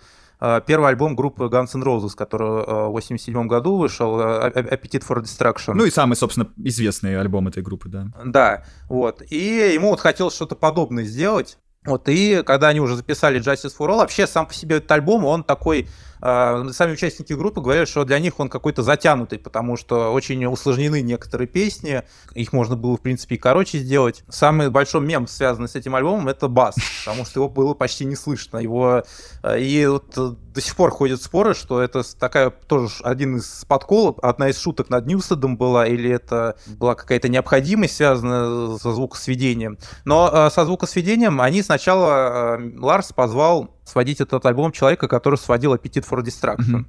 первый альбом группы Guns N' Roses, который э, в 87 году вышел, э, Appetite for Destruction. Ну и самый, собственно, известный альбом этой группы, да. Да, вот. И ему вот хотелось что-то подобное сделать. Вот, и когда они уже записали Justice for All, вообще сам по себе этот альбом, он такой а, сами участники группы говорят, что для них он какой-то затянутый, потому что очень усложнены некоторые песни, их можно было, в принципе, и короче сделать. Самый большой мем, связанный с этим альбомом, это бас, потому что его было почти не слышно. Его... А, и вот э, до сих пор ходят споры, что это такая тоже один из подколов, одна из шуток над Ньюстедом была, или это была какая-то необходимость, связанная со звукосведением. Но э, со звукосведением они сначала, э, Ларс позвал сводить этот альбом человека, который сводил Appetite for Destruction. Mm-hmm.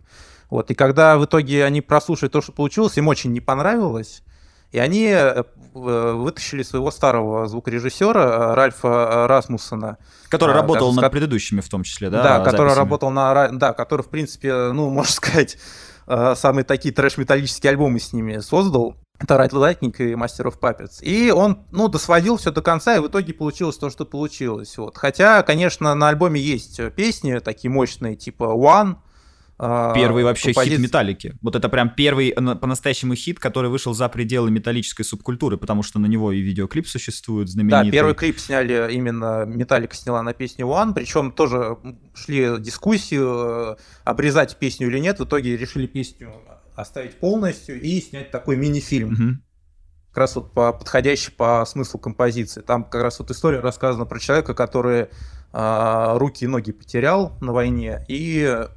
Вот, и когда в итоге они прослушали то, что получилось, им очень не понравилось, и они э, вытащили своего старого звукорежиссера э, Ральфа Расмуссона. Который а, работал над предыдущими в том числе, да? Да, записями. который работал на... Да, который, в принципе, ну, можно *laughs* сказать, самые такие трэш-металлические альбомы с ними создал. Это Right Lightning и Master of Puppets. И он, ну, досводил все до конца, и в итоге получилось то, что получилось. Вот. Хотя, конечно, на альбоме есть песни такие мощные, типа One, первый вообще композиция... хит металлики. Вот это прям первый по-настоящему хит, который вышел за пределы металлической субкультуры, потому что на него и видеоклип существует знаменитый. Да, первый клип сняли именно Металлика сняла на песню One, причем тоже шли дискуссии, э, обрезать песню или нет. В итоге решили песню оставить полностью и снять такой мини-фильм. Угу. Как раз вот по, подходящий по смыслу композиции. Там как раз вот история рассказана про человека, который э, руки и ноги потерял на войне и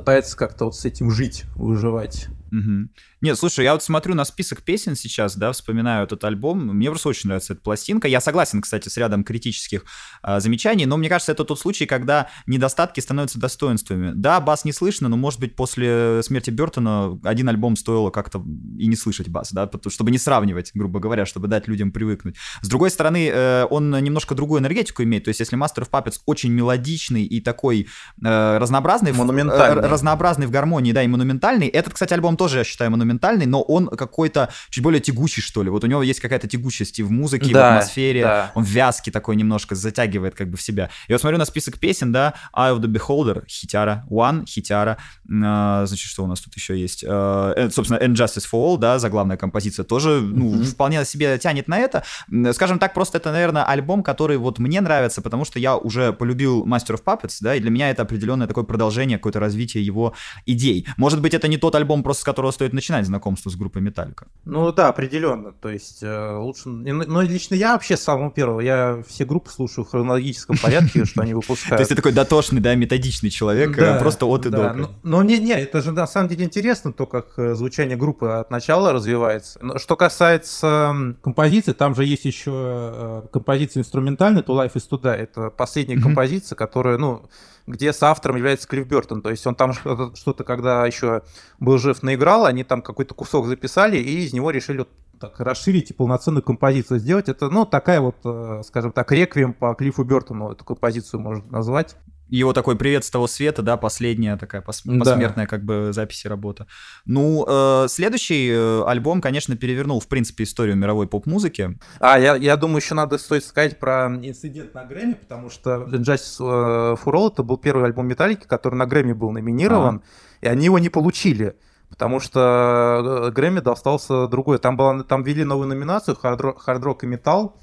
пытается как-то вот с этим жить, выживать. Угу. Нет, слушай, я вот смотрю на список песен сейчас, да, вспоминаю этот альбом. Мне просто очень нравится эта пластинка. Я согласен, кстати, с рядом критических а, замечаний, но мне кажется, это тот случай, когда недостатки становятся достоинствами. Да, бас не слышно, но, может быть, после смерти Бертона один альбом стоило как-то и не слышать бас, да, чтобы не сравнивать, грубо говоря, чтобы дать людям привыкнуть. С другой стороны, э, он немножко другую энергетику имеет. То есть, если Master of Puppets очень мелодичный и такой э, разнообразный, монументальный. Э, разнообразный в гармонии, да, и монументальный, этот, кстати, альбом тоже, я считаю, монументальный, но он какой-то чуть более тягучий, что ли. Вот у него есть какая-то тягучесть и в музыке, да, и в атмосфере. Да. Он вязкий такой немножко, затягивает как бы в себя. Я вот смотрю на список песен, да, Eye of the Beholder, хитяра, One, хитяра, э, значит, что у нас тут еще есть? Э, э собственно, And Justice for All, да, заглавная композиция, тоже, ну, mm-hmm. вполне себе тянет на это. Скажем так, просто это, наверное, альбом, который вот мне нравится, потому что я уже полюбил Master of Puppets, да, и для меня это определенное такое продолжение, какое-то развитие его идей. Может быть, это не тот альбом, просто которого стоит начинать знакомство с группой Металлика. Ну да, определенно. То есть э, лучше... Но лично я вообще с самого первого, я все группы слушаю в хронологическом порядке, что они выпускают. *laughs* То есть ты такой дотошный, да, методичный человек, э, просто от и до. Но не, не, это же на самом деле интересно, то, как э, звучание группы от начала развивается. Что касается композиции, там же есть еще композиция инструментальная, To Life is Die. Это последняя композиция, которая, ну, где с автором является Клифф Бертон. То есть он там что-то, когда еще был жив, наиграл, они там какой-то кусок записали, и из него решили вот так расширить и полноценную композицию сделать. Это, ну, такая вот, э, скажем так, реквием по Клиффу Бертону эту композицию можно назвать его такой привет с того света, да, последняя такая пос- посмертная как бы записи работа. Ну, э, следующий э, альбом, конечно, перевернул, в принципе, историю мировой поп-музыки. А, я, я думаю, еще надо стоит сказать про инцидент на Грэмми, потому что Justice for All это был первый альбом Металлики, который на Грэмми был номинирован, а. и они его не получили. Потому что э, Грэмми достался другой. Там, была, там ввели новую номинацию хард-рок и металл.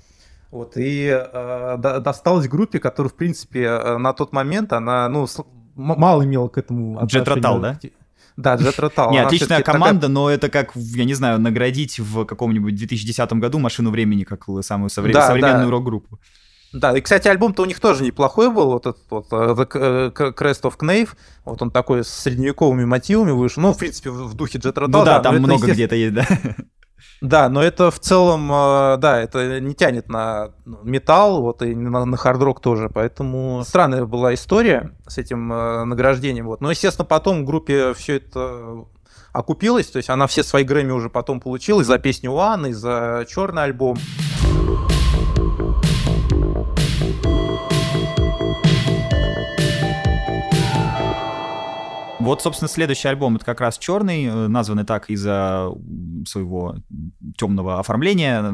Вот, и э, досталось группе, которая, в принципе, э, на тот момент, она, ну, мало имела к этому отношения. Джет Ротал, да? Да, Джет Ротал. *laughs* Не, отличная команда, такая... но это как, я не знаю, наградить в каком-нибудь 2010 году «Машину времени» как самую совре... да, современную да. рок-группу. Да, и, кстати, альбом-то у них тоже неплохой был, вот этот вот э, The Crest of Knave, вот он такой с средневековыми мотивами вышел, ну, в принципе, в духе Джет Ротал. Ну да, да там много где-то есть, да. *laughs* Да, но это в целом, э, да, это не тянет на ну, металл, вот и на, на хард-рок тоже, поэтому странная была история с этим э, награждением, вот. Но, естественно, потом в группе все это окупилось, то есть она все свои Грэмми уже потом получила и за песню One, и за черный альбом. Вот, собственно, следующий альбом это как раз черный, э, названный так из-за своего темного оформления.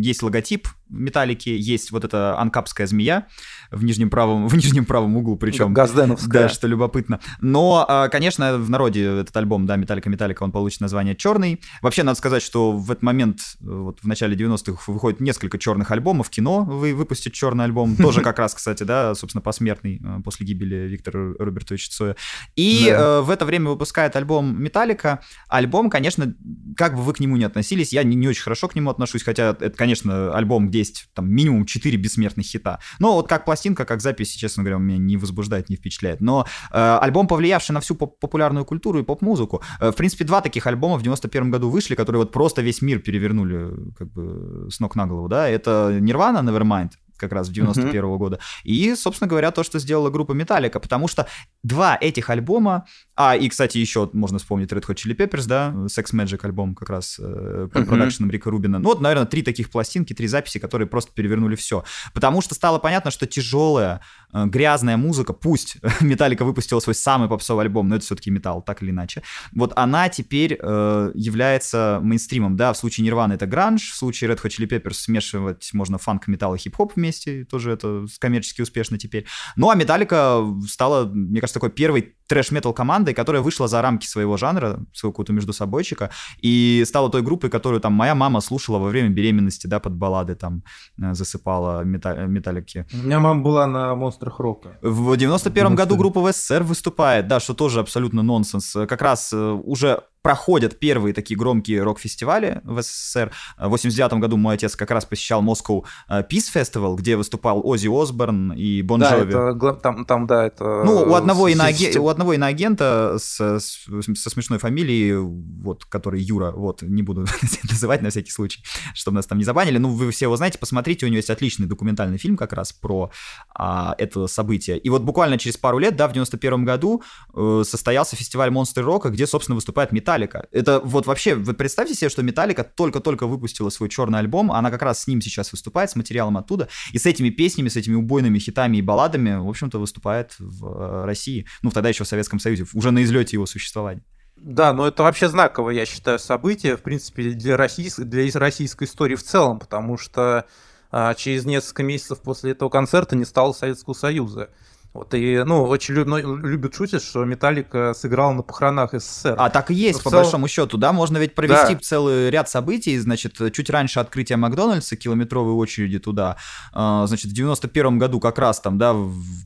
Есть логотип металлики, есть вот эта анкапская змея в нижнем правом, *laughs* в нижнем правом углу, причем. Газденовская. Да, что любопытно. Но, а, конечно, в народе этот альбом, да, Металлика Металлика, он получит название черный. Вообще, надо сказать, что в этот момент, вот в начале 90-х, выходит несколько черных альбомов. Кино вы выпустит черный альбом, *laughs* тоже как раз, кстати, да, собственно, посмертный э, после гибели Виктора Робертовича Цоя. И да. Э, в это время выпускает альбом Металлика. Альбом, конечно, как бы вы к нему не относились, я не, не очень хорошо к нему отношусь, хотя это, конечно, альбом, где есть там минимум 4 бессмертных хита. Но вот как пластинка, как запись, честно говоря, меня не возбуждает, не впечатляет. Но э, альбом, повлиявший на всю поп популярную культуру и поп-музыку. Э, в принципе, два таких альбома в 91 году вышли, которые вот просто весь мир перевернули как бы с ног на голову, да. Это Nirvana, Nevermind, как раз 91 -го года. И, собственно говоря, то, что сделала группа Металлика, потому что два этих альбома, а, и, кстати, еще можно вспомнить Red Hot Chili Peppers, да, Sex Magic альбом как раз э, под продакшеном Рика Рубина. Ну, вот, наверное, три таких пластинки, три записи, которые просто перевернули все. Потому что стало понятно, что тяжелая, э, грязная музыка, пусть *laughs* Металлика выпустила свой самый попсовый альбом, но это все-таки металл, так или иначе, вот она теперь э, является мейнстримом, да, в случае Нирваны это гранж, в случае Red Hot Chili Peppers смешивать можно фанк, металл и хип-хоп вместе, тоже это коммерчески успешно теперь. Ну, а Металлика стала, мне кажется, такой первой трэш-метал командой, которая вышла за рамки своего жанра, своего какого-то между собойчика, и стала той группой, которую там моя мама слушала во время беременности, да, под баллады там э, засыпала мета- металлики. У меня мама была на монстрах рока. В 91-м году группа в СССР выступает, да, что тоже абсолютно нонсенс. Как раз э, уже проходят первые такие громкие рок-фестивали в СССР. В 89 году мой отец как раз посещал Moscow э, Peace Festival, где выступал Оззи Осборн и Бон да, Джови. Это, там, там, да, это... Ну, у одного, иноаген... у одного иноагента с, с, со смешной фамилией, вот, который Юра, вот, не буду *laughs* называть на всякий случай, чтобы нас там не забанили. Ну, вы все его знаете, посмотрите, у него есть отличный документальный фильм как раз про а, это событие. И вот буквально через пару лет, да, в 91 году э, состоялся фестиваль Монстры Рока, где, собственно, выступает Металлика. Это вот вообще, вы представьте себе, что Металлика только-только выпустила свой черный альбом, она как раз с ним сейчас выступает, с материалом оттуда, и с этими песнями, с этими убойными хитами и балладами, в общем-то, выступает в э, России, ну, тогда еще в Советском Союзе, уже на излете его существования. Да, но это вообще знаковое, я считаю, событие, в принципе, для, российской, для российской истории в целом, потому что а, через несколько месяцев после этого концерта не стало Советского Союза. Вот, и, ну, очень люб, ну, любят шутить, что Металлика сыграл на похоронах СССР. А так и есть, Но по целом... большому счету, да, можно ведь провести да. целый ряд событий, значит, чуть раньше открытия Макдональдса, километровой очереди туда, а, значит, в 91 году как раз там, да,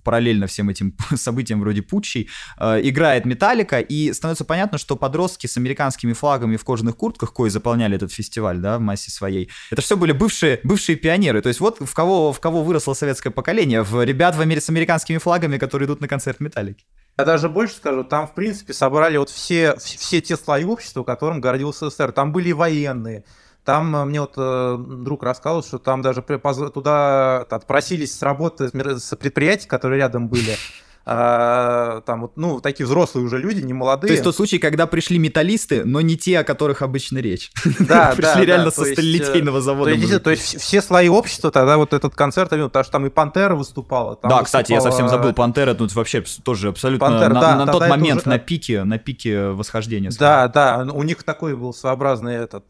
параллельно всем этим *laughs* событиям вроде путчей, а, играет Металлика, и становится понятно, что подростки с американскими флагами в кожаных куртках, кои заполняли этот фестиваль, да, в массе своей, это все были бывшие, бывшие пионеры, то есть вот в кого, в кого выросло советское поколение, в ребят в Америке с американскими флагами, флагами, которые идут на концерт Металлики. Я даже больше скажу, там, в принципе, собрали вот все, все те слои общества, которым гордился СССР. Там были военные, там э, мне вот э, друг рассказывал, что там даже туда отпросились с работы с предприятий, которые рядом были а, там вот, ну, такие взрослые уже люди, не молодые. То есть тот случай, когда пришли металлисты, но не те, о которых обычно речь. *laughs* Да, Пришли реально со сталилитейного завода. То есть все слои общества тогда вот этот концерт, потому что там и Пантера выступала. Да, кстати, я совсем забыл, Пантера тут вообще тоже абсолютно на тот момент на пике, на пике восхождения. Да, да, у них такой был своеобразный этот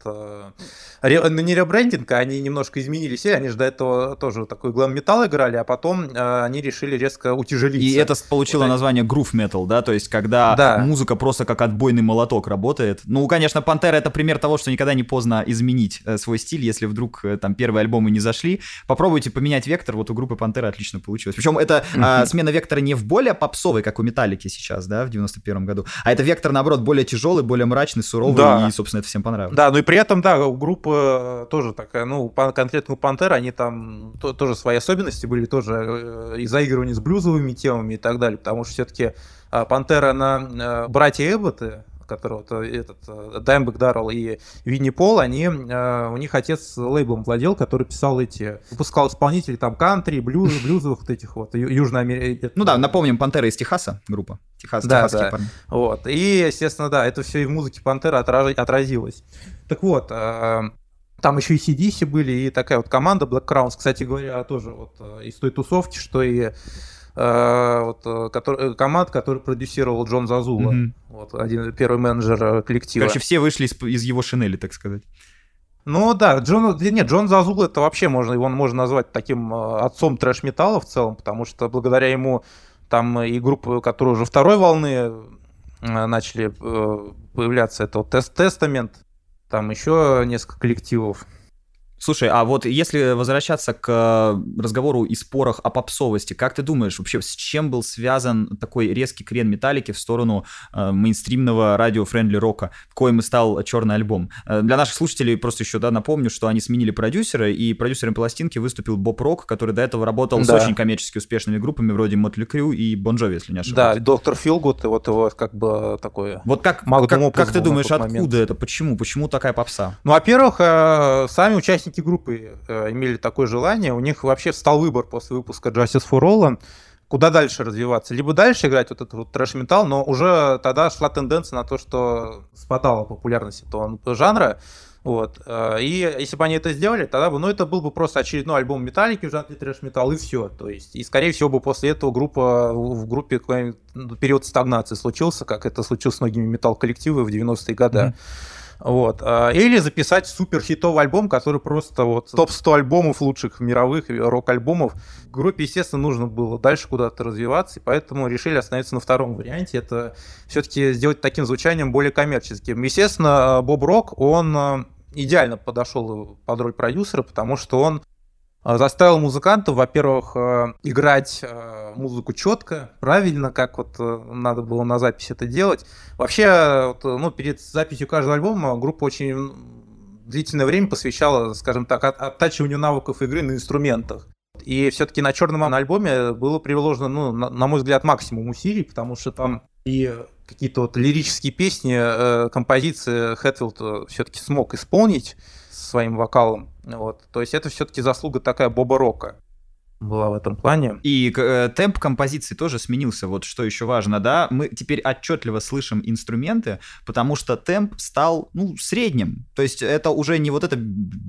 э, ну, не ребрендинг, а они немножко изменились, и они же до этого тоже такой глэм металл играли, а потом э, они решили резко утяжелиться. И это получило вот название groove metal, да, то есть когда да. музыка просто как отбойный молоток работает. Ну, конечно, Пантера это пример того, что никогда не поздно изменить э, свой стиль, если вдруг э, там первые альбомы не зашли. Попробуйте поменять вектор, вот у группы Пантера отлично получилось. Причем это э, смена вектора не в более попсовый, как у Металлики сейчас, да, в 91 году, а это вектор, наоборот, более тяжелый, более мрачный, суровый, да. и, собственно, это всем понравилось. Да, ну и при этом, да, у группы группа тоже такая, ну, конкретно у Пантера, они там то, тоже свои особенности были, тоже э, и заигрывание с блюзовыми темами и так далее, потому что все-таки а, Пантера на э, братья Эбботы, которого этот э, Даймбек Даррелл и Винни Пол, они, у них отец лейблом владел, который писал эти, выпускал исполнителей там кантри, блюз, *laughs* блюзовых вот этих вот, Южной Америки. Ну да, напомним, Пантера из Техаса группа. Техас, да, да. Парни. Вот. И, естественно, да, это все и в музыке Пантера отразилось. Так вот, там еще и CDC были, и такая вот команда Black Crowns, кстати говоря, тоже вот э, из той тусовки, что и э, вот, э, который, команд, который продюсировал Джон Зазула, mm-hmm. вот, один, первый менеджер коллектива. Короче, все вышли из, из его шинели, так сказать. Ну да, Джон, нет, Джон Зазул это вообще можно, его можно назвать таким отцом трэш-металла в целом, потому что благодаря ему там и группы, которые уже второй волны начали появляться, это вот Тест Тестамент, там еще несколько коллективов. Слушай, а вот если возвращаться к разговору и спорах о попсовости, как ты думаешь, вообще с чем был связан такой резкий крен металлики в сторону э, мейнстримного radio-friendly рока, коим и стал черный альбом? Э, для наших слушателей просто еще да, напомню, что они сменили продюсера, и продюсером пластинки выступил Боб Рок, который до этого работал да. с очень коммерчески успешными группами вроде Mötley Crüe и Bon Jovi, если не ошибаюсь. Да, Dr. Feelgood, вот его как бы такое... Вот как, как, как ты думаешь, откуда момент. это? Почему? Почему такая попса? Ну, во-первых, э, сами участники участники группы э, имели такое желание, у них вообще встал выбор после выпуска Justice for All, куда дальше развиваться. Либо дальше играть вот этот вот трэш-металл, но уже тогда шла тенденция на то, что спадала популярность этого жанра. Вот. Э, и если бы они это сделали, тогда бы, ну, это был бы просто очередной альбом Металлики в жанре трэш-металл, и все. То есть, и, скорее всего, бы после этого группа в группе ну, период стагнации случился, как это случилось с многими металл-коллективами в 90-е годы. Mm-hmm. Вот. А, или записать супер хитовый альбом, который просто вот топ-100 альбомов лучших мировых рок-альбомов. Группе, естественно, нужно было дальше куда-то развиваться, и поэтому решили остановиться на втором варианте. Это все-таки сделать таким звучанием более коммерческим. Естественно, Боб Рок, он а, идеально подошел под роль продюсера, потому что он заставил музыкантов, во-первых, а, играть а, музыку четко, правильно, как вот э, надо было на записи это делать. Вообще, ну, перед записью каждого альбома группа очень длительное время посвящала, скажем так, оттачиванию навыков игры на инструментах. И все-таки на черном альбоме было приложено, ну, на, мой взгляд, максимум усилий, потому что там и какие-то вот лирические песни, э, композиции Хэтфилд э, все-таки смог исполнить своим вокалом. Вот. То есть это все-таки заслуга такая Боба Рока. Была в этом плане. И э, темп композиции тоже сменился, вот что еще важно, да, мы теперь отчетливо слышим инструменты, потому что темп стал, ну, средним, то есть это уже не вот эта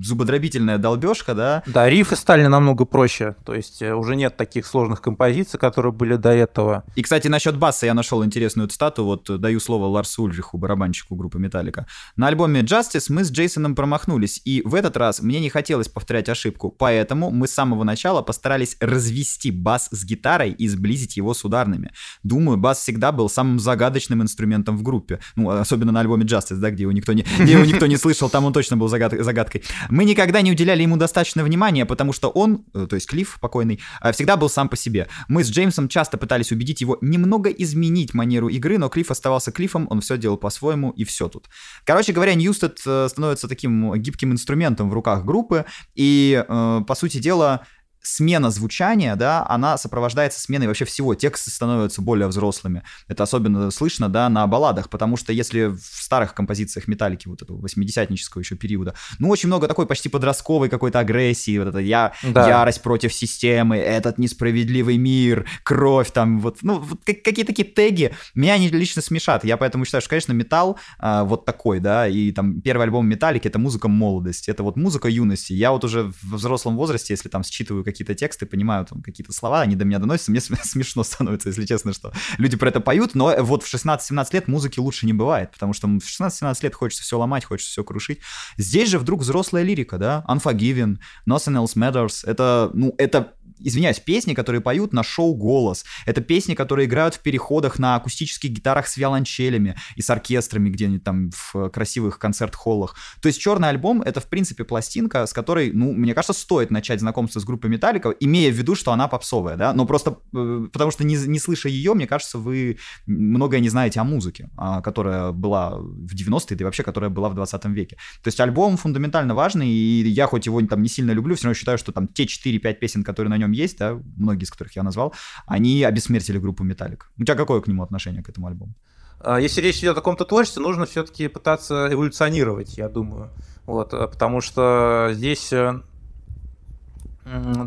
зубодробительная долбежка, да. Да, рифы стали намного проще, то есть э, уже нет таких сложных композиций, которые были до этого. И, кстати, насчет баса я нашел интересную цитату, вот даю слово Ларсу Ульриху, барабанщику группы Металлика. На альбоме Justice мы с Джейсоном промахнулись, и в этот раз мне не хотелось повторять ошибку, поэтому мы с самого начала постарались пытались развести бас с гитарой и сблизить его с ударными. Думаю, бас всегда был самым загадочным инструментом в группе. Ну, особенно на альбоме Justice, да, где его никто не, где его никто не слышал, там он точно был загад, загадкой. Мы никогда не уделяли ему достаточно внимания, потому что он, э, то есть Клифф покойный, э, всегда был сам по себе. Мы с Джеймсом часто пытались убедить его немного изменить манеру игры, но Клифф оставался Клиффом, он все делал по-своему, и все тут. Короче говоря, Ньюстед э, становится таким гибким инструментом в руках группы, и, по сути дела, смена звучания, да, она сопровождается сменой вообще всего. Тексты становятся более взрослыми. Это особенно слышно, да, на балладах, потому что если в старых композициях металлики вот этого 80-нического еще периода, ну, очень много такой почти подростковой какой-то агрессии, вот это я, да. ярость против системы, этот несправедливый мир, кровь там, вот, ну, вот какие-то такие теги меня они лично смешат. Я поэтому считаю, что, конечно, металл а, вот такой, да, и там первый альбом Металлики — это музыка молодости, это вот музыка юности. Я вот уже в взрослом возрасте, если там считываю какие-то тексты, понимаю там какие-то слова, они до меня доносятся, мне *laughs* смешно становится, если честно, что люди про это поют, но вот в 16-17 лет музыки лучше не бывает, потому что в 16-17 лет хочется все ломать, хочется все крушить. Здесь же вдруг взрослая лирика, да, Unforgiven, Nothing Else Matters, это, ну, это извиняюсь, песни, которые поют на шоу «Голос». Это песни, которые играют в переходах на акустических гитарах с виолончелями и с оркестрами где-нибудь там в красивых концерт-холлах. То есть «Черный альбом» — это, в принципе, пластинка, с которой, ну, мне кажется, стоит начать знакомство с группой Металлика, имея в виду, что она попсовая, да, но просто э, потому что не, не слыша ее, мне кажется, вы многое не знаете о музыке, а, которая была в 90-е, да и вообще, которая была в 20 веке. То есть альбом фундаментально важный, и я хоть его там не сильно люблю, все равно считаю, что там те 4-5 песен, которые на нем есть, да, многие из которых я назвал, они обессмертили группу Металлик. У тебя какое к нему отношение, к этому альбому? А, если речь идет о каком-то творчестве, нужно все-таки пытаться эволюционировать, я думаю. Вот, э, потому что здесь э,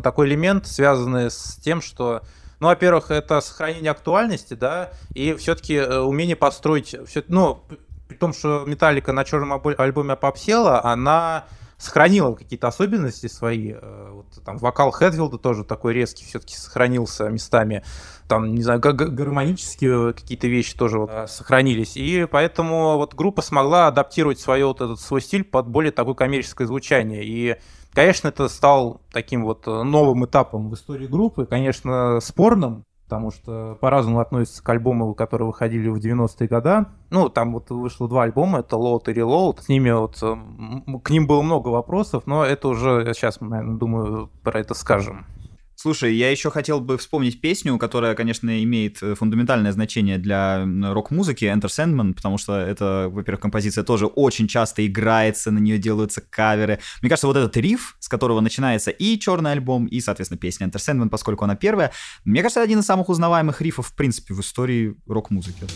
такой элемент, связанный с тем, что ну, во-первых, это сохранение актуальности, да, и все-таки э, умение построить, все, ну, при том, что Металлика на черном альбоме попсела, она сохранила какие-то особенности свои. Э, вот там вокал Хедфилда тоже такой резкий все-таки сохранился местами. Там, не знаю, гармонические какие-то вещи тоже вот э, сохранились. И поэтому вот группа смогла адаптировать свой вот этот свой стиль под более такое коммерческое звучание. И Конечно, это стал таким вот э, новым этапом в истории группы, конечно, спорным, потому что по-разному относятся к альбомам, которые выходили в 90-е годы. Ну, там вот вышло два альбома, это Load и Reload. С ними вот, к ним было много вопросов, но это уже сейчас, наверное, думаю, про это скажем. Слушай, я еще хотел бы вспомнить песню, которая, конечно, имеет э, фундаментальное значение для рок-музыки, Enter Sandman, потому что это, во-первых, композиция тоже очень часто играется, на нее делаются каверы. Мне кажется, вот этот риф, с которого начинается и черный альбом, и, соответственно, песня Enter Sandman, поскольку она первая, мне кажется, один из самых узнаваемых рифов, в принципе, в истории рок-музыки.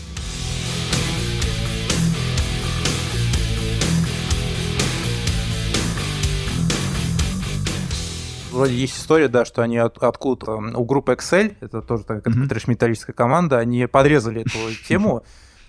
Вроде есть история, да, что они от, откуда у группы Excel, это тоже такая mm-hmm. трэш-металлическая команда, они подрезали эту *laughs* тему.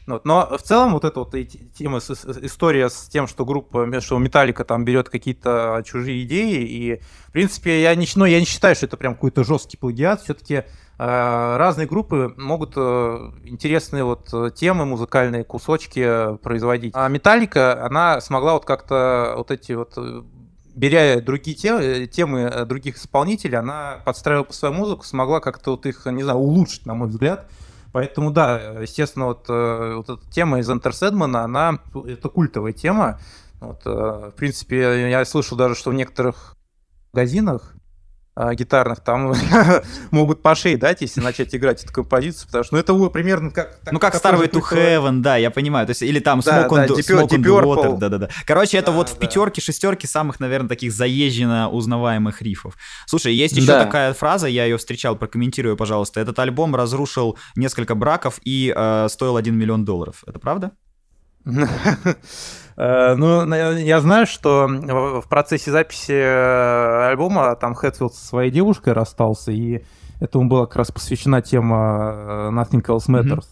Вот. Но в целом вот эта вот тема, история с тем, что группа, что Металлика там берет какие-то чужие идеи, и в принципе я не, ну, я не считаю, что это прям какой-то жесткий плагиат, все-таки э, разные группы могут э, интересные вот темы, музыкальные кусочки производить. А Металлика, она смогла вот как-то вот эти вот беря другие темы, темы э, других исполнителей, она подстраивала по свою музыку, смогла как-то вот их, не знаю, улучшить, на мой взгляд. Поэтому, да, естественно, вот, э, вот эта тема из Sedmana, она, это культовая тема. Вот, э, в принципе, я слышал даже, что в некоторых магазинах гитарных, там *laughs* могут по шее дать, если начать играть эту композицию, потому что, ну, это примерно как... ну, как Starway to Heaven, да, я понимаю, то есть, или там Smoke on, да, Deep, Smoke Water, да-да-да. Короче, это вот в пятерке, шестерке самых, наверное, таких заезженно узнаваемых рифов. Слушай, есть еще такая фраза, я ее встречал, прокомментирую, пожалуйста. Этот альбом разрушил несколько браков и э, стоил 1 миллион долларов. Это правда? Э, ну, я знаю, что в процессе записи э, альбома там Хэтфилд со своей девушкой расстался, и этому была как раз посвящена тема Nothing Else Matters.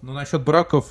Ну, насчет браков...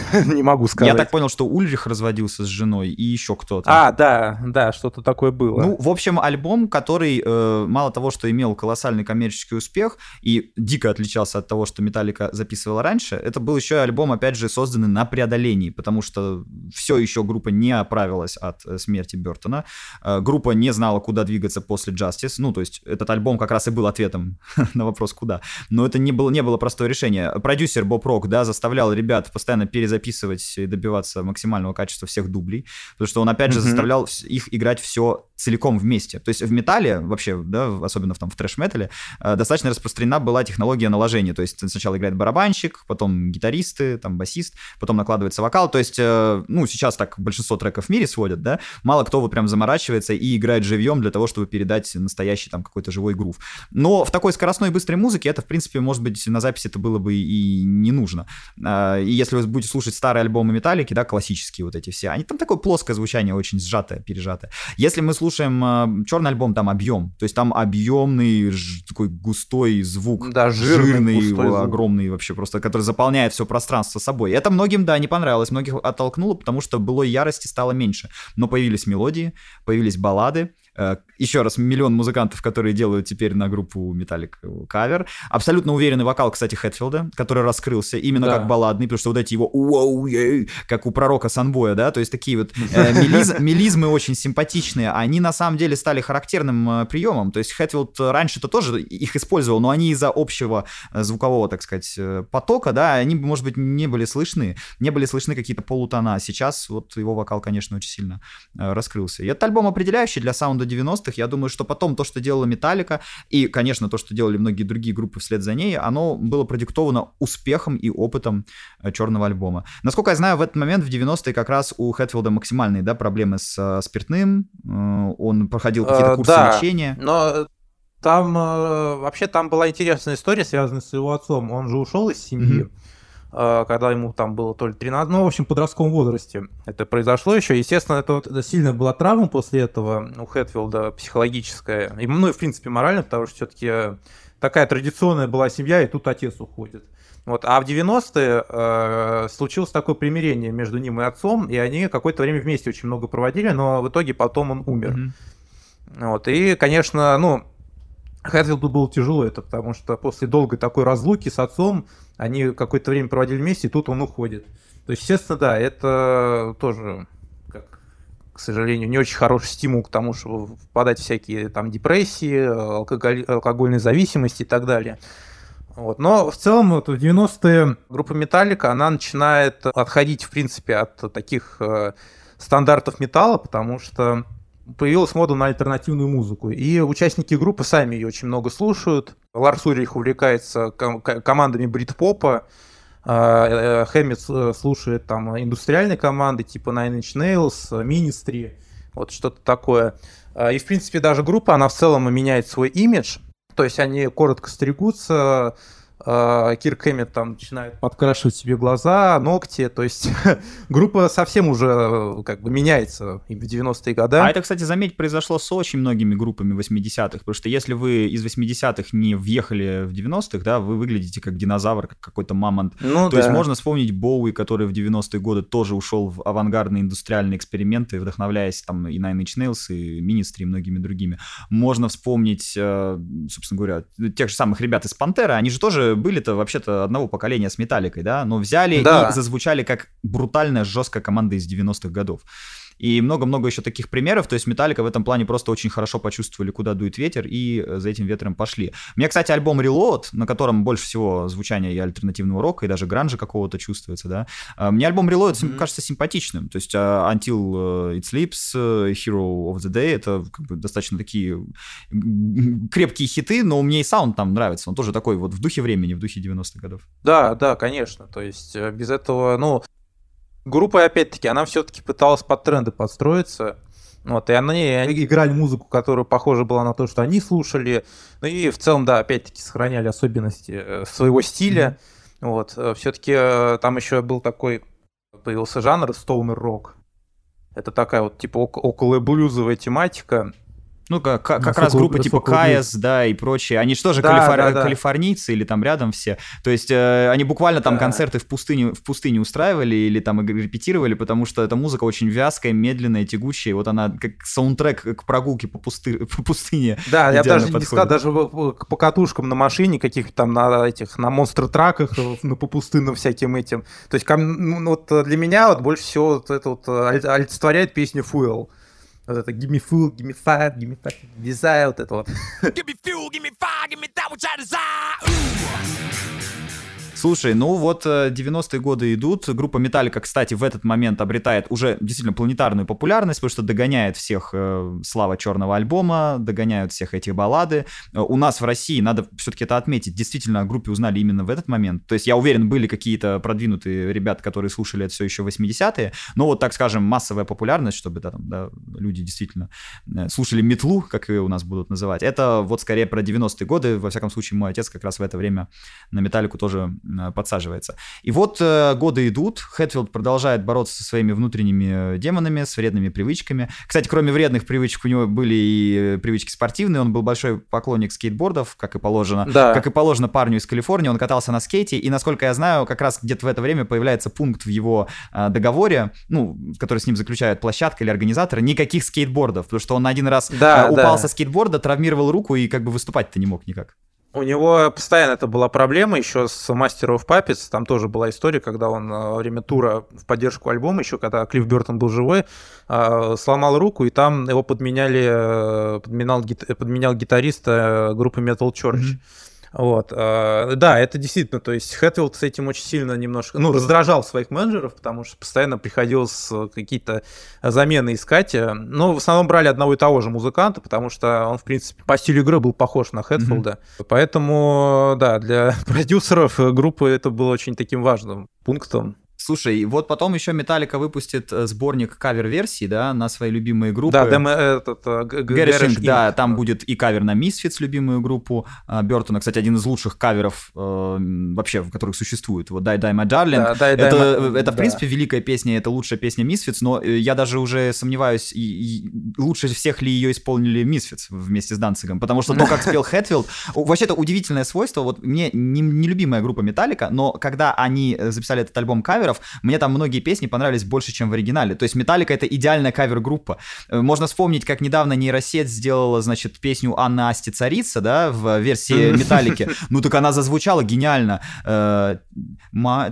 *laughs* Не могу сказать. Я так понял, что Ульрих разводился с женой и еще кто-то. А, да, да, что-то такое было. Ну, в общем, альбом, который э, мало того, что имел колоссальный коммерческий успех и дико отличался от того, что Металлика записывала раньше, это был еще и альбом, опять же, созданный на преодолении, потому что все еще группа не оправилась от э, смерти Бертона. Э, группа не знала, куда двигаться после Justice. Ну, то есть этот альбом как раз и был ответом *laughs* на вопрос, куда. Но это не было, не было простое решение. Продюсер Боб Рок, да, заставлял ребят постоянно перезаписывать и добиваться максимального качества всех дублей, потому что он, опять же, mm-hmm. заставлял их играть все целиком вместе. То есть в металле вообще, да, особенно в, там, в трэш-метале, э, достаточно распространена была технология наложения. То есть сначала играет барабанщик, потом гитаристы, там басист, потом накладывается вокал. То есть, э, ну, сейчас так большинство треков в мире сводят, да, мало кто вот прям заморачивается и играет живьем для того, чтобы передать настоящий там какой-то живой грув. Но в такой скоростной и быстрой музыке это, в принципе, может быть, на записи это было бы и не нужно. Э, и если вы будете слушать старые альбомы Металлики, да, классические вот эти все, они там такое плоское звучание, очень сжатое, пережатое. Если мы слушаем э, черный альбом, там объем. То есть там объемный, ж, такой густой звук. Да, жирный, жирный огромный звук. вообще, просто который заполняет все пространство собой. Это многим, да, не понравилось, многих оттолкнуло, потому что былой ярости стало меньше. Но появились мелодии, появились баллады, еще раз, миллион музыкантов, которые делают теперь на группу Metallic кавер. Абсолютно уверенный вокал, кстати, Хэтфилда, который раскрылся именно да. как балладный, потому что вот эти его уоу, как у пророка Санбоя, да, то есть такие вот э, *laughs* мелиз, мелизмы очень симпатичные, они на самом деле стали характерным э, приемом. То есть Хэтфилд раньше-то тоже их использовал, но они из-за общего э, звукового, так сказать, э, потока, да, они, может быть, не были слышны, не были слышны какие-то полутона. Сейчас вот его вокал, конечно, очень сильно э, раскрылся. И этот альбом определяющий для саунда до 90-х. Я думаю, что потом то, что делала Металлика, и, конечно, то, что делали многие другие группы вслед за ней, оно было продиктовано успехом и опытом э, черного альбома. Насколько я знаю, в этот момент, в 90-е, как раз у Хэтфилда максимальные да, проблемы с э, спиртным. Э, он проходил какие-то курсы да, лечения. Но там вообще там была интересная история, связанная с его отцом. Он же ушел из семьи. Mm-hmm когда ему там было то ли 13, ну, в общем, в подростковом возрасте это произошло еще. Естественно, это, вот, сильно была травма после этого у Хэтфилда психологическая, и, ну и, в принципе, морально, потому что все-таки такая традиционная была семья, и тут отец уходит. Вот. А в 90-е э, случилось такое примирение между ним и отцом, и они какое-то время вместе очень много проводили, но в итоге потом он умер. Mm-hmm. Вот. И, конечно, ну, Хэтфилду было тяжело это, потому что после долгой такой разлуки с отцом они какое-то время проводили вместе, и тут он уходит. То есть, естественно, да, это тоже, как, к сожалению, не очень хороший стимул к тому, чтобы впадать в всякие там депрессии, алкоголь, алкогольной зависимости и так далее. Вот. Но в целом вот, в 90-е группа Металлика, она начинает отходить, в принципе, от таких э, стандартов металла, потому что появилась мода на альтернативную музыку. И участники группы сами ее очень много слушают. Ларс Урих увлекается ком- командами брит-попа. А, э, Хэммит э, слушает там индустриальные команды типа Nine Inch Nails, Ministry, вот что-то такое. А, и, в принципе, даже группа, она в целом меняет свой имидж. То есть они коротко стригутся, а, Кирк Хэммит там начинает подкрашивать себе глаза, ногти, то есть *laughs* группа совсем уже э, как бы меняется в 90-е годы. А это, кстати, заметь, произошло с очень многими группами 80-х, потому что если вы из 80-х не въехали в 90-х, да, вы выглядите как динозавр, как какой-то мамонт. Ну, то да. есть можно вспомнить Боуи, который в 90-е годы тоже ушел в авангардные индустриальные эксперименты, вдохновляясь там и Nine Inch Nails, и Ministry, и многими другими. Можно вспомнить, э, собственно говоря, тех же самых ребят из Пантера, они же тоже были-то вообще-то одного поколения с Металликой, да, но взяли да. и зазвучали как брутальная, жесткая команда из 90-х годов. И много-много еще таких примеров. То есть Металлика в этом плане просто очень хорошо почувствовали, куда дует ветер, и э, за этим ветром пошли. У меня, кстати, альбом Reload, на котором больше всего звучания и альтернативного рока, и даже гранжа какого-то чувствуется, да. А, мне альбом Reload mm-hmm. кажется симпатичным. То есть uh, Until It Sleeps, Hero of the Day, это как бы достаточно такие крепкие хиты, но мне и саунд там нравится. Он тоже такой вот в духе времени, в духе 90-х годов. Да, да, конечно. То есть э, без этого, ну, группа, опять-таки, она все-таки пыталась под тренды подстроиться. Вот, и они, они играли музыку, которая похожа была на то, что они слушали. Ну и в целом, да, опять-таки, сохраняли особенности э, своего стиля. Mm-hmm. Вот, э, все-таки э, там еще был такой Появился жанр стоунер рок. Это такая вот типа около блюзовая тематика. Ну, как, как раз группы типа Каяс, да, и прочие. Они что же, да, калифор... да, да. калифорнийцы или там рядом все? То есть э, они буквально там да. концерты в пустыне, в пустыне устраивали или там репетировали, потому что эта музыка очень вязкая, медленная, тягучая. Вот она как саундтрек к прогулке по, пусты... *laughs* по пустыне. Да, я даже подходит. не сказал, даже по катушкам на машине, каких-то там на этих, на монстр-траках, ну, по пустынным всяким этим. То есть ну, вот для меня вот больше всего вот это вот олицетворяет песня Fuel. Вот это give me food, give me fire, give me fucking desire, вот это вот. Give me fuel, give me fire, give me that which I desire. Ooh. Слушай, ну вот 90-е э, годы идут. Группа Металлика, кстати, в этот момент обретает уже действительно планетарную популярность, потому что догоняет всех э, слава черного альбома, догоняют всех этих баллады. Э, у нас в России, надо все-таки это отметить, действительно о группе узнали именно в этот момент. То есть я уверен, были какие-то продвинутые ребята, которые слушали это все еще 80-е, но вот, так скажем, массовая популярность, чтобы да, там, да, люди действительно э, слушали метлу, как ее у нас будут называть, это вот скорее про 90-е годы. Во всяком случае, мой отец как раз в это время на Металлику тоже подсаживается. И вот э, годы идут, Хэтфилд продолжает бороться со своими внутренними э, демонами, с вредными привычками. Кстати, кроме вредных привычек, у него были и привычки спортивные, он был большой поклонник скейтбордов, как и положено. Да. Как и положено парню из Калифорнии, он катался на скейте, и, насколько я знаю, как раз где-то в это время появляется пункт в его э, договоре, ну, который с ним заключают площадка или организатор, никаких скейтбордов, потому что он один раз да, э, упал да. со скейтборда, травмировал руку и как бы выступать-то не мог никак. У него постоянно это была проблема еще с Master of Puppets. Там тоже была история, когда он э, во время тура в поддержку альбома, еще когда Клифф Бертон был живой, э, сломал руку, и там его подменяли, э, подменял, подменял гитариста группы Metal Church. Mm-hmm. Вот. Э, да, это действительно, то есть Хэтфилд с этим очень сильно немножко, ну, раздражал своих менеджеров, потому что постоянно приходилось какие-то замены искать. Но в основном брали одного и того же музыканта, потому что он, в принципе, по стилю игры был похож на Хэтфилда. Mm-hmm. Поэтому, да, для *laughs* продюсеров группы это было очень таким важным пунктом. Слушай, вот потом еще Металлика выпустит э, сборник кавер-версий, да, на свои любимые группы. Да, Дэм, этот, э, Гэриш да, там будет и кавер на Misfits, любимую группу Бертона, кстати, один из лучших каверов э, вообще, в которых существует. Вот Die Die My Darling. Это, в принципе, великая песня, это лучшая песня Misfits, но я даже уже сомневаюсь, лучше всех ли ее исполнили Misfits вместе с Данцигом, потому что то, как спел *laughs* Хэтфилд, вообще это удивительное свойство, вот мне не, нелюбимая группа Металлика, но когда они записали этот альбом каверов, каверов, мне там многие песни понравились больше, чем в оригинале. То есть Металлика — это идеальная кавер-группа. Э, можно вспомнить, как недавно нейросеть сделала, значит, песню Анна Асти Царица, да, в версии *laughs* Металлики. Ну так она зазвучала гениально. Э,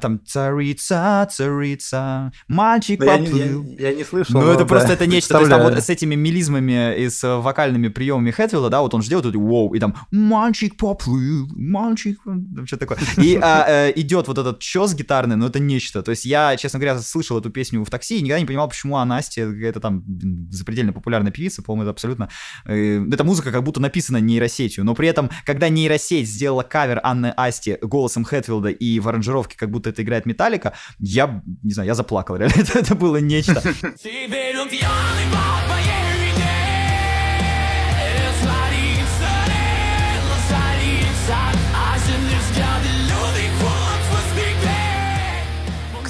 там «Царица, царица, мальчик поплыл». Я не слышал. Ну это просто это нечто. То есть там вот с этими мелизмами и с вокальными приемами Хэтвилла, да, вот он же делает воу, и там «мальчик поплыл, мальчик...» Что такое. И а, э, идет вот этот чес гитарный, но это нечто. То есть я, честно говоря, слышал эту песню в такси и никогда не понимал, почему она Настя, какая-то там запредельно популярная певица, по-моему, это абсолютно... Э, эта музыка как будто написана нейросетью, но при этом, когда нейросеть сделала кавер Анны Асти голосом Хэтфилда и в аранжировке, как будто это играет Металлика, я, не знаю, я заплакал, *laughs* реально, это, это было нечто.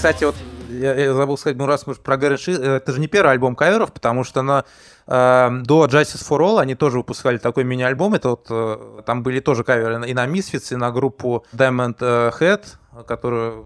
Кстати, вот я, я забыл сказать, ну раз мы про Гарри это же не первый альбом каверов, потому что на, э, до Justice for All они тоже выпускали такой мини-альбом, это вот, э, там были тоже каверы и на Misfits, и на группу Diamond э, Head, которая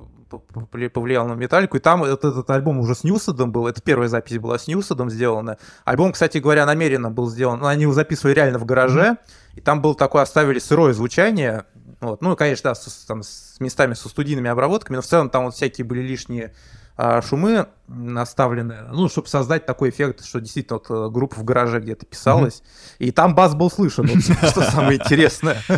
повлиял на металлику, и там этот, этот альбом уже с Ньюсадом был, это первая запись была с Ньюсадом сделана. Альбом, кстати говоря, намеренно был сделан, они его записывали реально в гараже, и там был такое, оставили сырое звучание, вот. Ну, конечно, да, с, там, с местами со студийными обработками, но в целом там вот всякие были лишние а, шумы наставлены, ну, чтобы создать такой эффект, что действительно вот э, группа в гараже где-то писалась, mm-hmm. и там бас был слышен, *laughs* что самое интересное. *laughs*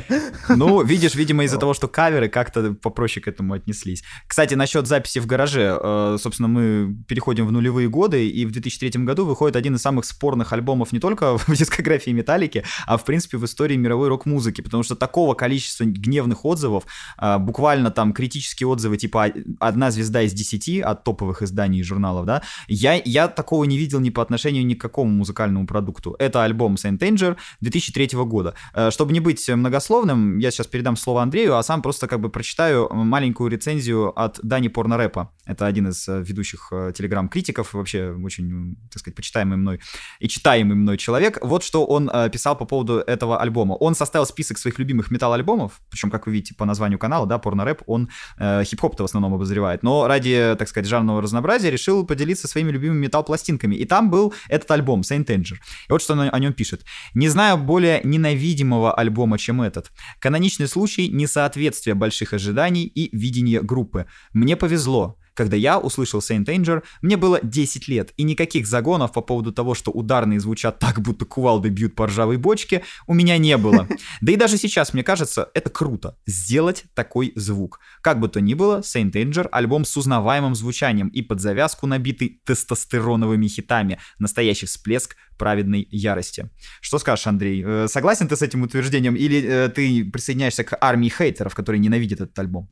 Ну, видишь, видимо, из-за того, что каверы как-то попроще к этому отнеслись. Кстати, насчет записи в гараже, э, собственно, мы переходим в нулевые годы, и в 2003 году выходит один из самых спорных альбомов не только *laughs* в дискографии Металлики, а в принципе в истории мировой рок-музыки, потому что такого количества гневных отзывов, э, буквально там критические отзывы, типа одна звезда из десяти от топовых изданий и журналов, да, я, я такого не видел ни по отношению ни к какому музыкальному продукту. Это альбом Saint Anger 2003 года. Э, чтобы не быть многословным, я сейчас передам слово Андрею, а сам просто как бы прочитаю маленькую рецензию от Дани Порнорэпа. Это один из э, ведущих э, телеграм-критиков, вообще очень, так сказать, почитаемый мной и читаемый мной человек. Вот что он писал по поводу этого альбома. Он составил список своих любимых металл-альбомов, причем, как вы видите по названию канала, да, порнорэп, он э, хип-хоп-то в основном обозревает, но ради, так сказать, жанрного разнообразия решил поделиться своими любимыми металл-пластинками. И там был этот альбом, Saint Anger. И вот что он о нем пишет. «Не знаю более ненавидимого альбома, чем этот. Каноничный случай несоответствия больших ожиданий и видения группы. Мне повезло. Когда я услышал Saint Anger, мне было 10 лет, и никаких загонов по поводу того, что ударные звучат так, будто кувалды бьют по ржавой бочке, у меня не было. *laughs* Да и даже сейчас, мне кажется, это круто, сделать такой звук. Как бы то ни было, Saint Anger — альбом с узнаваемым звучанием и под завязку набитый тестостероновыми хитами. Настоящий всплеск праведной ярости. Что скажешь, Андрей? Э, согласен ты с этим утверждением или э, ты присоединяешься к армии хейтеров, которые ненавидят этот альбом?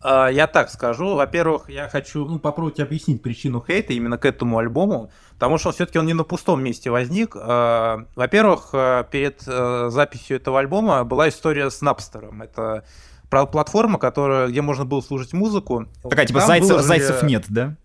А, я так скажу. Во-первых, я хочу ну, попробовать объяснить причину хейта именно к этому альбому, потому что все-таки он не на пустом месте возник. А, во-первых, а, перед э, записью этого альбома была история с Napster. Это платформа, которая, где можно было слушать музыку. Такая типа зайцев, выложили... зайцев нет, да?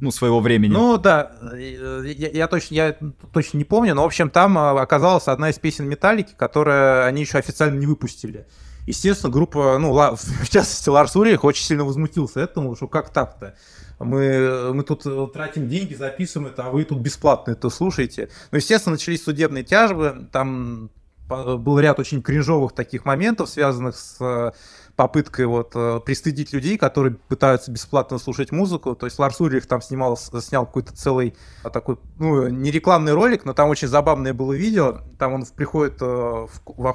ну, своего времени. Ну, да, я, я, точно, я точно не помню, но, в общем, там оказалась одна из песен Металлики, которую они еще официально не выпустили. Естественно, группа, ну, *laughs* в частности, Ларс Урих очень сильно возмутился этому, что как так-то? Мы, мы тут э, тратим деньги, записываем это, а вы тут бесплатно это слушаете. Ну, естественно, начались судебные тяжбы, там был ряд очень кринжовых таких моментов, связанных с попыткой вот э, пристыдить людей, которые пытаются бесплатно слушать музыку. То есть Ларс Урих там снимал, снял какой-то целый а, такой, ну, не рекламный ролик, но там очень забавное было видео. Там он приходит, э,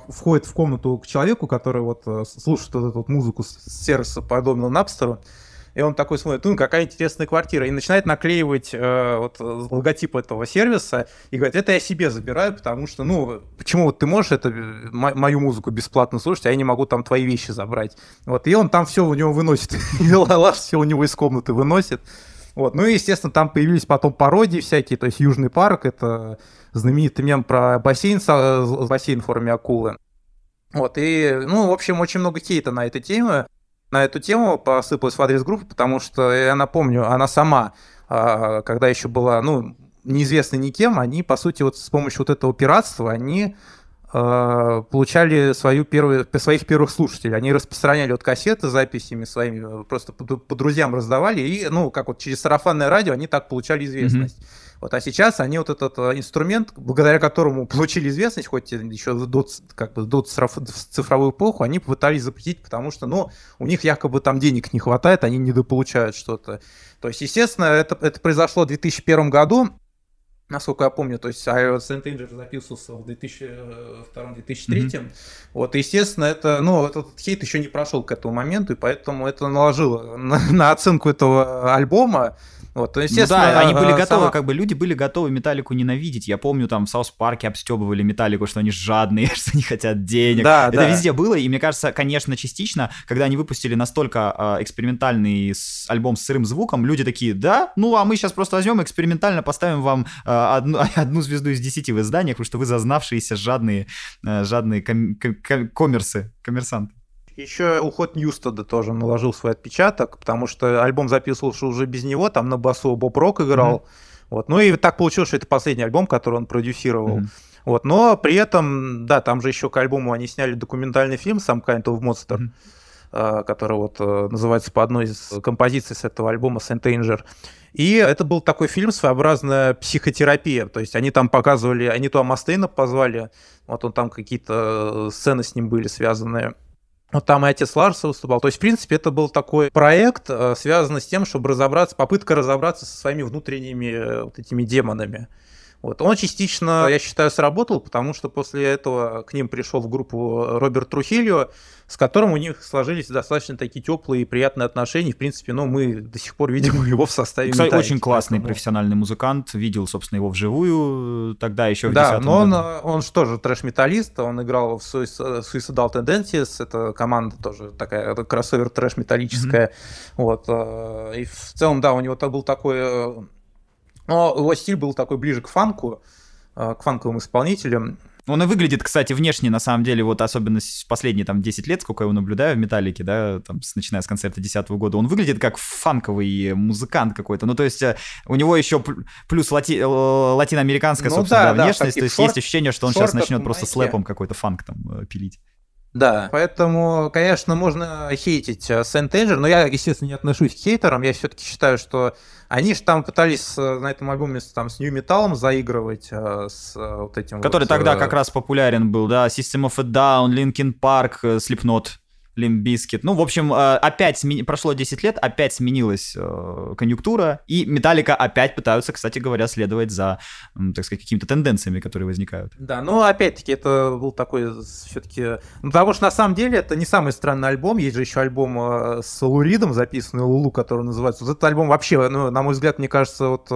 входит в комнату к человеку, который вот э, слушает вот эту вот музыку с сервиса подобного Напстеру. И он такой смотрит, ну, какая интересная квартира. И начинает наклеивать э, вот, логотип этого сервиса и говорит, это я себе забираю, потому что, ну, почему вот ты можешь это, мою музыку бесплатно слушать, а я не могу там твои вещи забрать. Вот, и он там все у него выносит. И Лаш все у него из комнаты выносит. Вот. Ну и, естественно, там появились потом пародии всякие, то есть Южный парк, это знаменитый мем про бассейн, бассейн в форме акулы. Вот, и, ну, в общем, очень много кейта на этой теме на эту тему посыпалась в адрес группы, потому что, я напомню, она сама, а, когда еще была, ну, неизвестна никем, они, по сути, вот с помощью вот этого пиратства, они а, получали свою первую, своих первых слушателей. Они распространяли вот кассеты с записями своими, просто по, по друзьям раздавали, и, ну, как вот через сарафанное радио они так получали известность. Mm-hmm. Вот, а сейчас они вот этот э, инструмент, благодаря которому *laughs* получили известность, хоть еще до, как бы, до цифровую эпоху, они попытались запретить, потому что, ну, у них якобы там денег не хватает, они недополучают что-то. То есть, естественно, это, это произошло в 2001 году, насколько я помню, то есть Saint Anger записывался в 2002-2003. Mm-hmm. Вот, естественно, это, ну, этот хейт еще не прошел к этому моменту, и поэтому это наложило на, *laughs* на оценку этого альбома вот, то, естественно, ну да, они были готовы, сама... как бы люди были готовы Металлику ненавидеть. Я помню, там в Саус Парке обстебывали Металлику, что они жадные, *laughs* что они хотят денег. Да, Это да. везде было, и мне кажется, конечно, частично, когда они выпустили настолько э, экспериментальный с, альбом с сырым звуком, люди такие, да, ну а мы сейчас просто возьмем экспериментально поставим вам э, одну, *laughs* одну звезду из десяти в изданиях, потому что вы зазнавшиеся жадные, э, жадные ком- ком- коммерсы, коммерсанты. Еще уход Ньюстеда тоже наложил свой отпечаток, потому что альбом записывался уже без него, там на басу Боб Рок играл. Mm-hmm. Вот. Ну и так получилось, что это последний альбом, который он продюсировал. Mm-hmm. Вот. Но при этом, да, там же еще к альбому они сняли документальный фильм «Сам Kind of Monster», mm-hmm. который вот э, называется по одной из композиций с этого альбома «Saint Anger». И это был такой фильм, своеобразная психотерапия. То есть они там показывали, они то Мастейна позвали, вот он там какие-то сцены с ним были связанные. Вот там и отец Ларса выступал. То есть, в принципе, это был такой проект, э, связанный с тем, чтобы разобраться, попытка разобраться со своими внутренними э, вот этими демонами. Вот. Он частично, я считаю, сработал, потому что после этого к ним пришел в группу Роберт Трухильо, с которым у них сложились достаточно такие теплые и приятные отношения. В принципе, ну, мы до сих пор видим *laughs* его в составе Кстати, Металлики, очень классный поэтому... профессиональный музыкант. Видел, собственно, его вживую тогда еще в Да, но он, году. он же тоже трэш-металлист. Он играл в Suicidal Tendencies. Это команда тоже такая, кроссовер трэш-металлическая. Mm-hmm. Вот. Э, и в целом, да, у него был такой э, Но его стиль был такой ближе к фанку, э, к фанковым исполнителям. Он и выглядит, кстати, внешне, на самом деле, вот особенно последние там 10 лет, сколько я его наблюдаю в «Металлике», да, там, с, начиная с концерта 10 года, он выглядит как фанковый музыкант какой-то. Ну, то есть э, у него еще плюс лати, э, латиноамериканская, ну, собственно, да, да, внешность, то есть шорт, есть ощущение, что он сейчас начнет просто слэпом какой-то фанк там э, пилить. Да, поэтому, конечно, можно хейтить Saint Anger, но я, естественно, не отношусь к хейтерам. Я все-таки считаю, что они же там пытались на этом альбоме там, с nu metal заигрывать, с вот этим Который вот, тогда как раз популярен был, да, System of a Down, Linkin Park, Slipknot. Limp Bizkit. Ну, в общем, э, опять смени... прошло 10 лет, опять сменилась э, конъюнктура, и Металлика опять пытаются, кстати говоря, следовать за, так сказать, какими-то тенденциями, которые возникают. Да, но опять-таки это был такой все-таки... Ну, потому что на самом деле это не самый странный альбом, есть же еще альбом э, с Луридом записанный, Лулу, который называется... Вот этот альбом вообще, ну, на мой взгляд, мне кажется, вот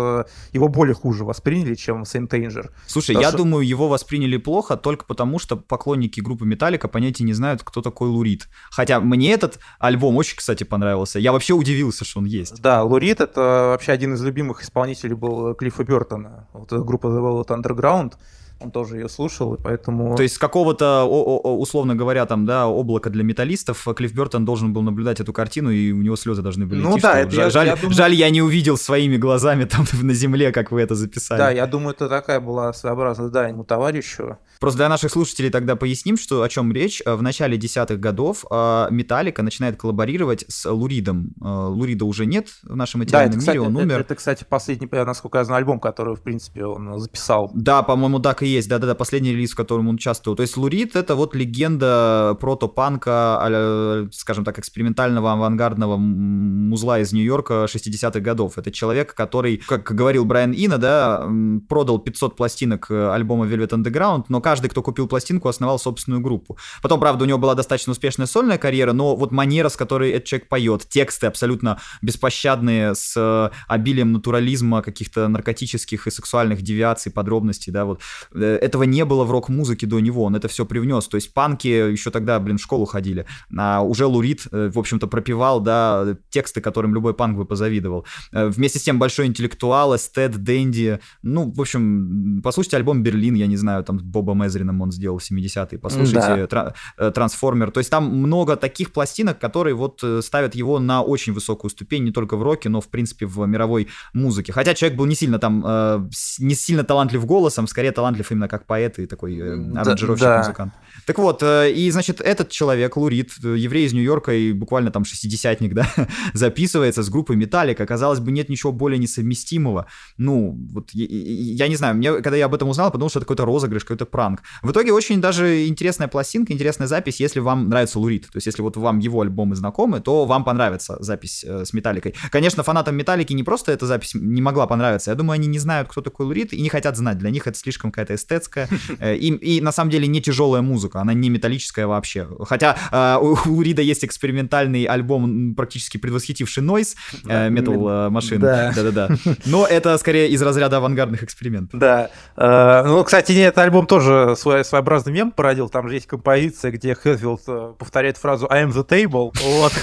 его более хуже восприняли, чем Saint Anger. Слушай, потому я что... думаю, его восприняли плохо только потому, что поклонники группы Металлика понятия не знают, кто такой Лурид. Хотя мне этот альбом очень, кстати, понравился. Я вообще удивился, что он есть. Да, Лурид — это вообще один из любимых исполнителей был Клиффа Бертона. Вот группа The Velvet Underground он тоже ее слушал, и поэтому... То есть какого-то, условно говоря, там, да, облака для металлистов Клифф Бертон должен был наблюдать эту картину, и у него слезы должны были ну, да, это жаль, я, я думаю... жаль, я не увидел своими глазами там *laughs* на земле, как вы это записали. Да, я думаю, это такая была своеобразная, да, ему товарищу. Просто для наших слушателей тогда поясним, что о чем речь. В начале десятых годов а, Металлика начинает коллаборировать с Луридом. Лурида уже нет в нашем материальном да, это, кстати, мире, он умер. Это, это, кстати, последний, насколько я знаю, альбом, который, в принципе, он записал. Да, по-моему, так и есть. Да-да-да, последний релиз, в котором он участвовал. То есть Лурид — это вот легенда протопанка, скажем так, экспериментального авангардного музла из Нью-Йорка 60-х годов. Это человек, который, как говорил Брайан Ина, да, продал 500 пластинок э, альбома Velvet Underground, но каждый, кто купил пластинку, основал собственную группу. Потом, правда, у него была достаточно успешная сольная карьера, но вот манера, с которой этот человек поет, тексты абсолютно беспощадные, с э, обилием натурализма, каких-то наркотических и сексуальных девиаций, подробностей, да, вот. Э, этого не было в рок-музыке до него, он это все привнес. То есть панки еще тогда, блин, в школу ходили. А уже Лурид, э, в общем-то, пропевал, да, тексты, которым любой панк бы позавидовал. Вместе с тем большой интеллектуал, эстет, дэнди. Ну, в общем, послушайте альбом «Берлин», я не знаю, там, Боба Мезрина он сделал в 70-е, послушайте, да. Э, Трансформер. То есть там много таких пластинок, которые вот э, ставят его на очень высокую ступень, не только в роке, но в принципе в мировой музыке. Хотя человек был не сильно там, э, не сильно талантлив голосом, скорее талантлив именно как поэт и такой аранжировщик-музыкант. Да. Так вот, и значит, этот человек, Лурид, еврей из Нью-Йорка и буквально там шестидесятник, *laughs* да, записывается с группой Металлика. Казалось бы, нет ничего более несовместимого. Ну, вот я, я не знаю, мне, когда я об этом узнал, подумал, что это какой-то розыгрыш, какой-то пранк. В итоге очень даже интересная пластинка, интересная запись, если вам нравится Лурид. То есть если вот вам его альбомы знакомы, то вам понравится запись э, с Металликой. Конечно, фанатам Металлики не просто эта запись не могла понравиться. Я думаю, они не знают, кто такой Лурид, и не хотят знать. Для них это слишком какая-то эстетская. Э, и, и на самом деле не тяжелая музыка, она не металлическая вообще. Хотя э, у Лурида есть экспериментальный альбом, практически предвосхитивший Нойс, э, Metal машин. Да-да-да. *laughs* Но это скорее из разряда авангардных экспериментов. Да. Э, ну, кстати, этот альбом тоже свой, своеобразный мем породил. Там же есть композиция, где Хэтфилд э, повторяет фразу I am the table. Вот.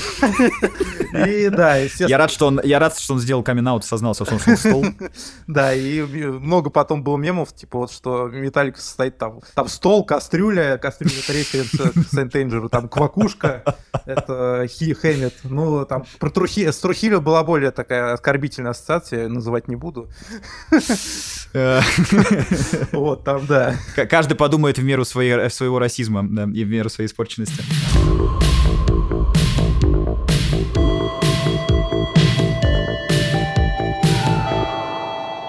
*laughs* И да, естественно. Я рад, что он, я рад, что он сделал камин сознался, что он стол. *laughs* Да, и много потом было мемов, типа вот, что Металлика состоит там, там стол, кастрюля, кастрюля это референс к Сент-Энджеру, там квакушка, *laughs* это Хи Хэммет. Ну, там про Трухи, с Трухилю была более такая оскорбительная ассоциация, называть не буду. *laughs* Вот, там, да. Каждый подумает в меру своей, своего расизма и в меру своей испорченности.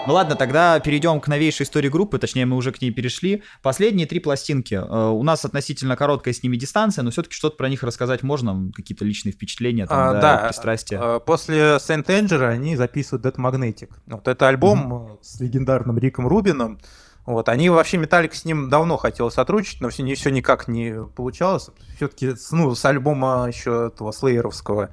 Ну ладно, тогда перейдем к новейшей истории группы, точнее мы уже к ней перешли. Последние три пластинки. Э, у нас относительно короткая с ними дистанция, но все-таки что-то про них рассказать можно, какие-то личные впечатления, там, а, да, да, пристрастия. А, после Saint Anger они записывают Dead Magnetic. Вот это альбом mm-hmm. с легендарным Риком Рубином. Вот, они вообще Металлик с ним давно хотел сотрудничать, но все, не, все никак не получалось. Все-таки ну, с альбома еще этого слейеровского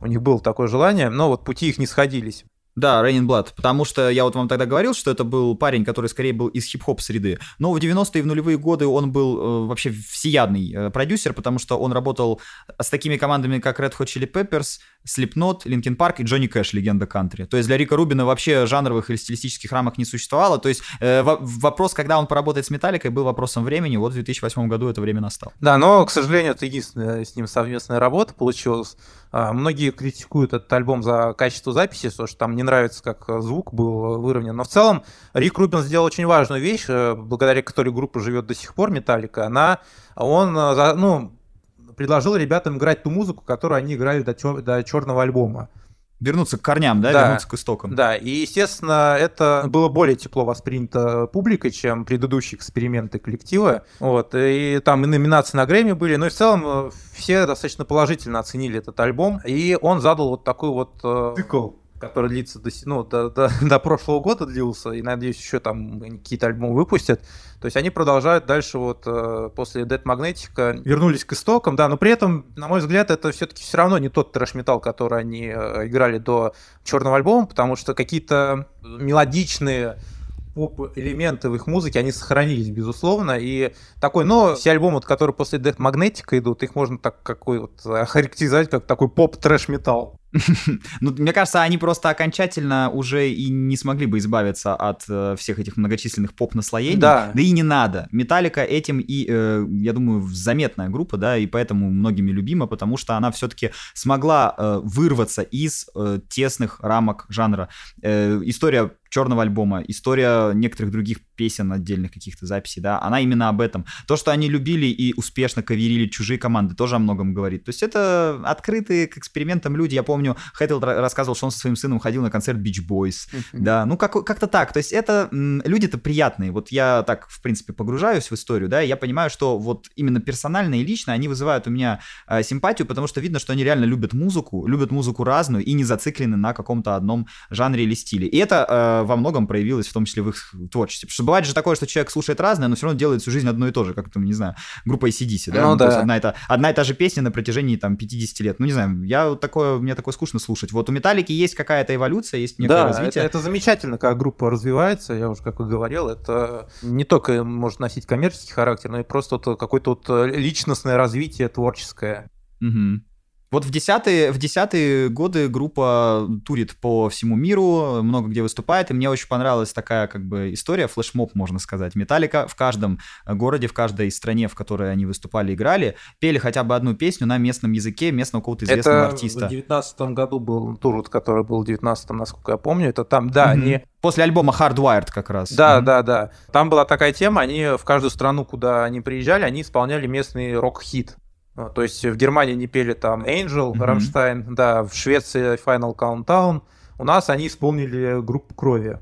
у них было такое желание, но вот пути их не сходились. Да, Raining Blood, потому что я вот вам тогда говорил, что это был парень, который скорее был из хип-хоп среды, но в 90-е и в нулевые годы он был э, вообще всеядный э, продюсер, потому что он работал с такими командами, как Red Hot Chili Peppers, Slipknot, Linkin Park и Джонни Кэш, легенда кантри. То есть для Рика Рубина вообще жанровых или стилистических рамок не существовало, то есть э, вопрос, когда он поработает с Металликой, был вопросом времени, вот в 2008 году это время настало. Да, но, к сожалению, это единственная с ним совместная работа получилась. А, многие критикуют этот альбом за качество записи, потому что там не нравится, как звук был выровнен. Но в целом Рик Рубин сделал очень важную вещь, э, благодаря которой группа живет до сих пор, Металлика. Она, он, э, ну, предложил ребятам играть ту музыку, которую они играли до, чер- до черного альбома. Вернуться к корням, да? да? Вернуться к истокам. Да, и, естественно, это было более тепло воспринято публикой, чем предыдущие эксперименты коллектива. Вот, и там и номинации на Грэмми были, но и в целом э, все достаточно положительно оценили этот альбом, и он задал вот такой вот э, цикл который длится до, ну, до, до, *laughs* до прошлого года длился, и, надеюсь, еще там какие-то альбомы выпустят. То есть они продолжают дальше вот э, после Dead Magnetic вернулись к истокам, да, но при этом, на мой взгляд, это все-таки все равно не тот трэш-металл, который они э, играли до черного альбома, потому что какие-то мелодичные поп-элементы в их музыке, они сохранились, безусловно, и такой, но все альбомы, которые после Death Magnetic идут, их можно так какой вот охарактеризовать как такой поп-трэш-металл. *laughs* ну, мне кажется, они просто окончательно уже и не смогли бы избавиться от э, всех этих многочисленных поп-наслоений. Да. Да и не надо. Металлика этим и, э, я думаю, заметная группа, да, и поэтому многими любима, потому что она все-таки смогла э, вырваться из э, тесных рамок жанра. Э, история черного альбома, история некоторых других песен, отдельных каких-то записей, да, она именно об этом. То, что они любили и успешно каверили чужие команды, тоже о многом говорит. То есть это открытые к экспериментам люди. Я помню, Хэттл рассказывал, что он со своим сыном ходил на концерт Beach Boys, да, ну как- как-то так. То есть это люди-то приятные. Вот я так, в принципе, погружаюсь в историю, да, я понимаю, что вот именно персонально и лично они вызывают у меня э, симпатию, потому что видно, что они реально любят музыку, любят музыку разную и не зациклены на каком-то одном жанре или стиле. И это э, во многом проявилось в том числе в их творчестве. Потому что бывает же такое, что человек слушает разное, но все равно делает всю жизнь одно и то же, как там, не знаю, группа ACDC, да? Ну, ну да. одна, и та, одна и та же песня на протяжении там 50 лет. Ну, не знаю, я вот такое, мне такое скучно слушать. Вот у Металлики есть какая-то эволюция, есть некое да, развитие. Это, это замечательно, как группа развивается, я уже как и говорил, это не только может носить коммерческий характер, но и просто вот какое-то вот личностное развитие творческое. Угу. Вот в десятые, в десятые годы группа турит по всему миру, много где выступает, и мне очень понравилась такая как бы история, флешмоб, можно сказать. Металлика в каждом городе, в каждой стране, в которой они выступали, играли, пели хотя бы одну песню на местном языке местного какого-то известного это артиста. в девятнадцатом году был тур, который был в девятнадцатом, насколько я помню, это там, да, mm-hmm. они... После альбома Hardwired как раз. Да, mm-hmm. да, да. Там была такая тема, они в каждую страну, куда они приезжали, они исполняли местный рок-хит. А, то есть в Германии не пели там Angel, mm-hmm. да, в Швеции Final Countdown. У нас они исполнили группу Крови.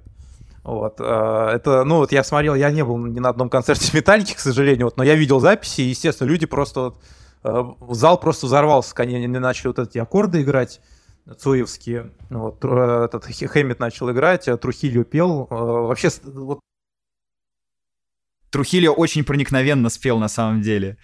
Вот. А, это, ну, вот я смотрел, я не был ни на одном концерте *laughs* Металлики, к сожалению, вот, но я видел записи, и, естественно, люди просто вот, а, зал просто взорвался, когда они начали вот эти аккорды играть цуевские. Вот, этот Хэммит начал играть, Трухилио пел. Вообще, вот... Трухилио очень проникновенно спел на самом деле.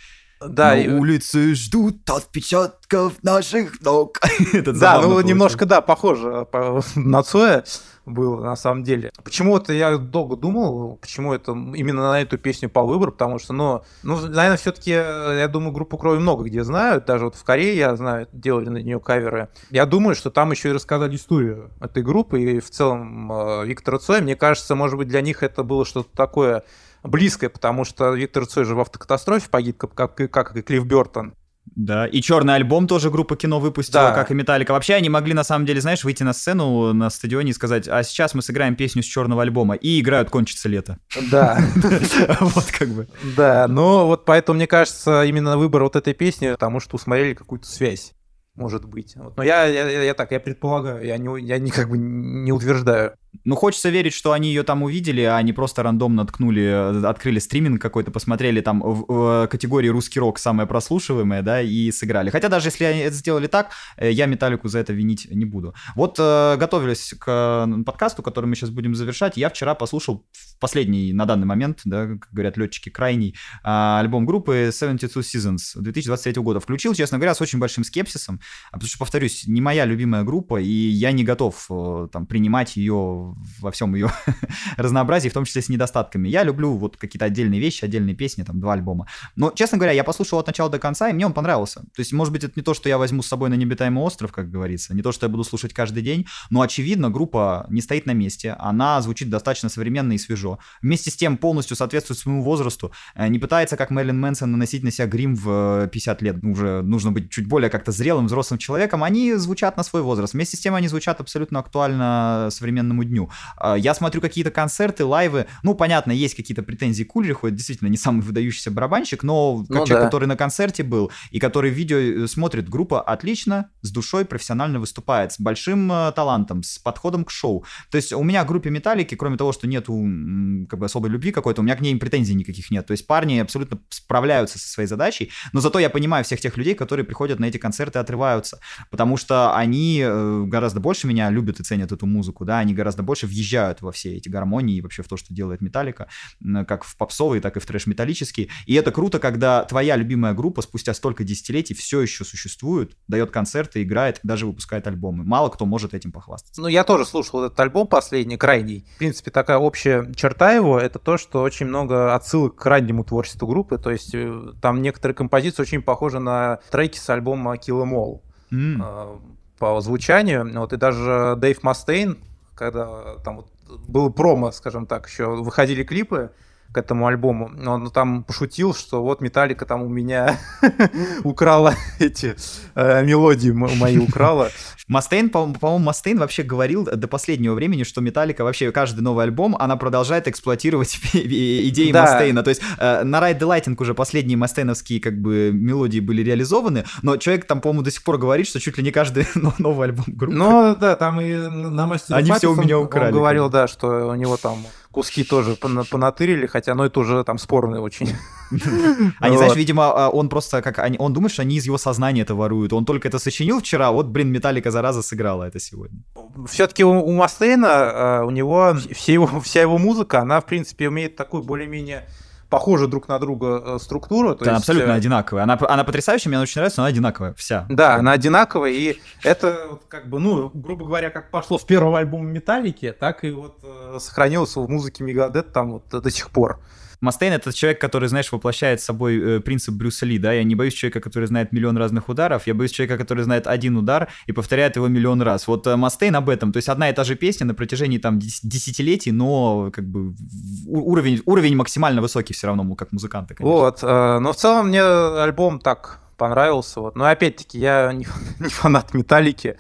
Да, На и... улице ждут отпечатков наших ног. *laughs* да, ну немножко, да, похоже на Цоя было на самом деле. Почему-то я долго думал, почему это именно на эту песню по выбор, потому что, ну, ну наверное, все-таки, я думаю, группу Крови много где знают, даже вот в Корее, я знаю, делали на нее каверы. Я думаю, что там еще и рассказали историю этой группы, и в целом э, Виктора Цоя, мне кажется, может быть, для них это было что-то такое близкое, потому что Виктор Цой же в автокатастрофе погиб, как, как, и Клифф Бертон. Да, и черный альбом тоже группа кино выпустила, да. как и Металлика. Вообще они могли, на самом деле, знаешь, выйти на сцену на стадионе и сказать, а сейчас мы сыграем песню с черного альбома, и играют «Кончится лето». Да. *laughs* Вот как бы. Да, но вот поэтому, мне кажется, именно выбор вот этой песни, потому что усмотрели какую-то связь может быть. Вот. Но я, я, я так, я предполагаю, я, не, я не, как бы не утверждаю. Ну, хочется верить, что они ее там увидели, а они просто рандомно ткнули, открыли стриминг какой-то, посмотрели там в, в категории русский рок самое прослушиваемое, да, и сыграли. Хотя даже если они это сделали так, э, я Металлику за это винить не буду. Вот э, готовились к подкасту, который мы сейчас будем завершать. Я вчера послушал последний на данный момент, да, как говорят летчики, крайний а, альбом группы 72 Seasons 2023 года. Включил, честно говоря, с очень большим скепсисом. А потому что, повторюсь, не моя любимая группа, и я не готов э, там принимать ее во всем ее *laughs* разнообразии, в том числе с недостатками. Я люблю вот какие-то отдельные вещи, отдельные песни, там, два альбома. Но, честно говоря, я послушал от начала до конца, и мне он понравился. То есть, может быть, это не то, что я возьму с собой на небитаемый остров, как говорится, не то, что я буду слушать каждый день, но, очевидно, группа не стоит на месте, она звучит достаточно современно и свежо. Вместе с тем полностью соответствует своему возрасту, э, не пытается, как Мэрилин Мэнсон, наносить на себя грим в 50 лет, уже нужно быть чуть более как-то зрелым, взрослым человеком, они звучат на свой возраст. Вместе с тем они звучат абсолютно актуально современному дню. А, я смотрю какие-то концерты, лайвы, ну, понятно, есть какие-то претензии к Ульриху, это действительно не самый выдающийся барабанщик, но как ну, человек, да. который на концерте был и который видео э, смотрит, группа отлично, с душой профессионально выступает, с большим э, талантом, с подходом к шоу. То есть у меня в группе Металлики, кроме того, что нету как бы особой любви какой-то, у меня к ней претензий никаких нет. То есть парни абсолютно справляются со своей задачей, но зато я понимаю всех тех людей, которые приходят на эти концерты и отрываются, потому что они э, гораздо больше меня любят и ценят эту музыку, да, они гораздо больше въезжают во все эти гармонии и вообще в то, что делает Металлика, как в попсовые, так и в трэш-металлические. И это круто, когда твоя любимая группа спустя столько десятилетий все еще существует, дает концерты, играет, даже выпускает альбомы. Мало кто может этим похвастаться. Ну, я тоже слушал этот альбом последний, крайний. В принципе, такая общая черта его — это то, что очень много отсылок к раннему творчеству группы, то есть э, там некоторые композиции очень похожи на треки с альбома Kill Em All. Mm. По звучанию. Вот и даже Дэйв Мастейн, когда там вот было промо, скажем так, еще выходили клипы, к этому альбому. Он там пошутил, что вот Металлика там у меня *laughs* украла эти э, мелодии мои украла. Мастейн, по-моему, Мастейн вообще говорил до последнего времени, что Металлика вообще каждый новый альбом, она продолжает эксплуатировать *laughs* идеи да. Мастейна. То есть э, на Ride the Lighting уже последние мастейновские как бы мелодии были реализованы, но человек там, по-моему, до сих пор говорит, что чуть ли не каждый *laughs* новый альбом группы. Ну да, там и на Мастер Они все у меня украли. Он говорил, да, что у него там куски тоже понатырили, хотя, ну, это уже там спорные очень. *laughs* Они, знаешь, видимо, а, он просто как... Он думает, что они из его сознания это воруют. Он только это сочинил вчера, вот, блин, Металлика зараза сыграла это сегодня. Все-таки у Мастейна, а, у него вся его музыка, она, в принципе, имеет такую более-менее похожи друг на друга э, структуру. То да, есть... абсолютно э, одинаковая. Она, она потрясающая, мне очень нравится, но она одинаковая, вся. Да, она одинаковая, и это как бы, ну, грубо говоря, как пошло в первом альбоме Металлики, так и вот э, сохранилось в музыке Мегадет там вот до сих пор. Мастейн — это человек, который, знаешь, воплощает собой э, принцип Брюса Ли, да, я не боюсь человека, который знает миллион разных ударов, я боюсь человека, который знает один удар и повторяет его миллион раз. Вот э, Мастейн об этом, то есть одна и та же песня на протяжении там десятилетий, но как бы уровень, уровень максимально высокий все равно, как музыканта, конечно. Вот, э, но в целом мне альбом так понравился, вот, но опять-таки я не, *laughs* не фанат Металлики,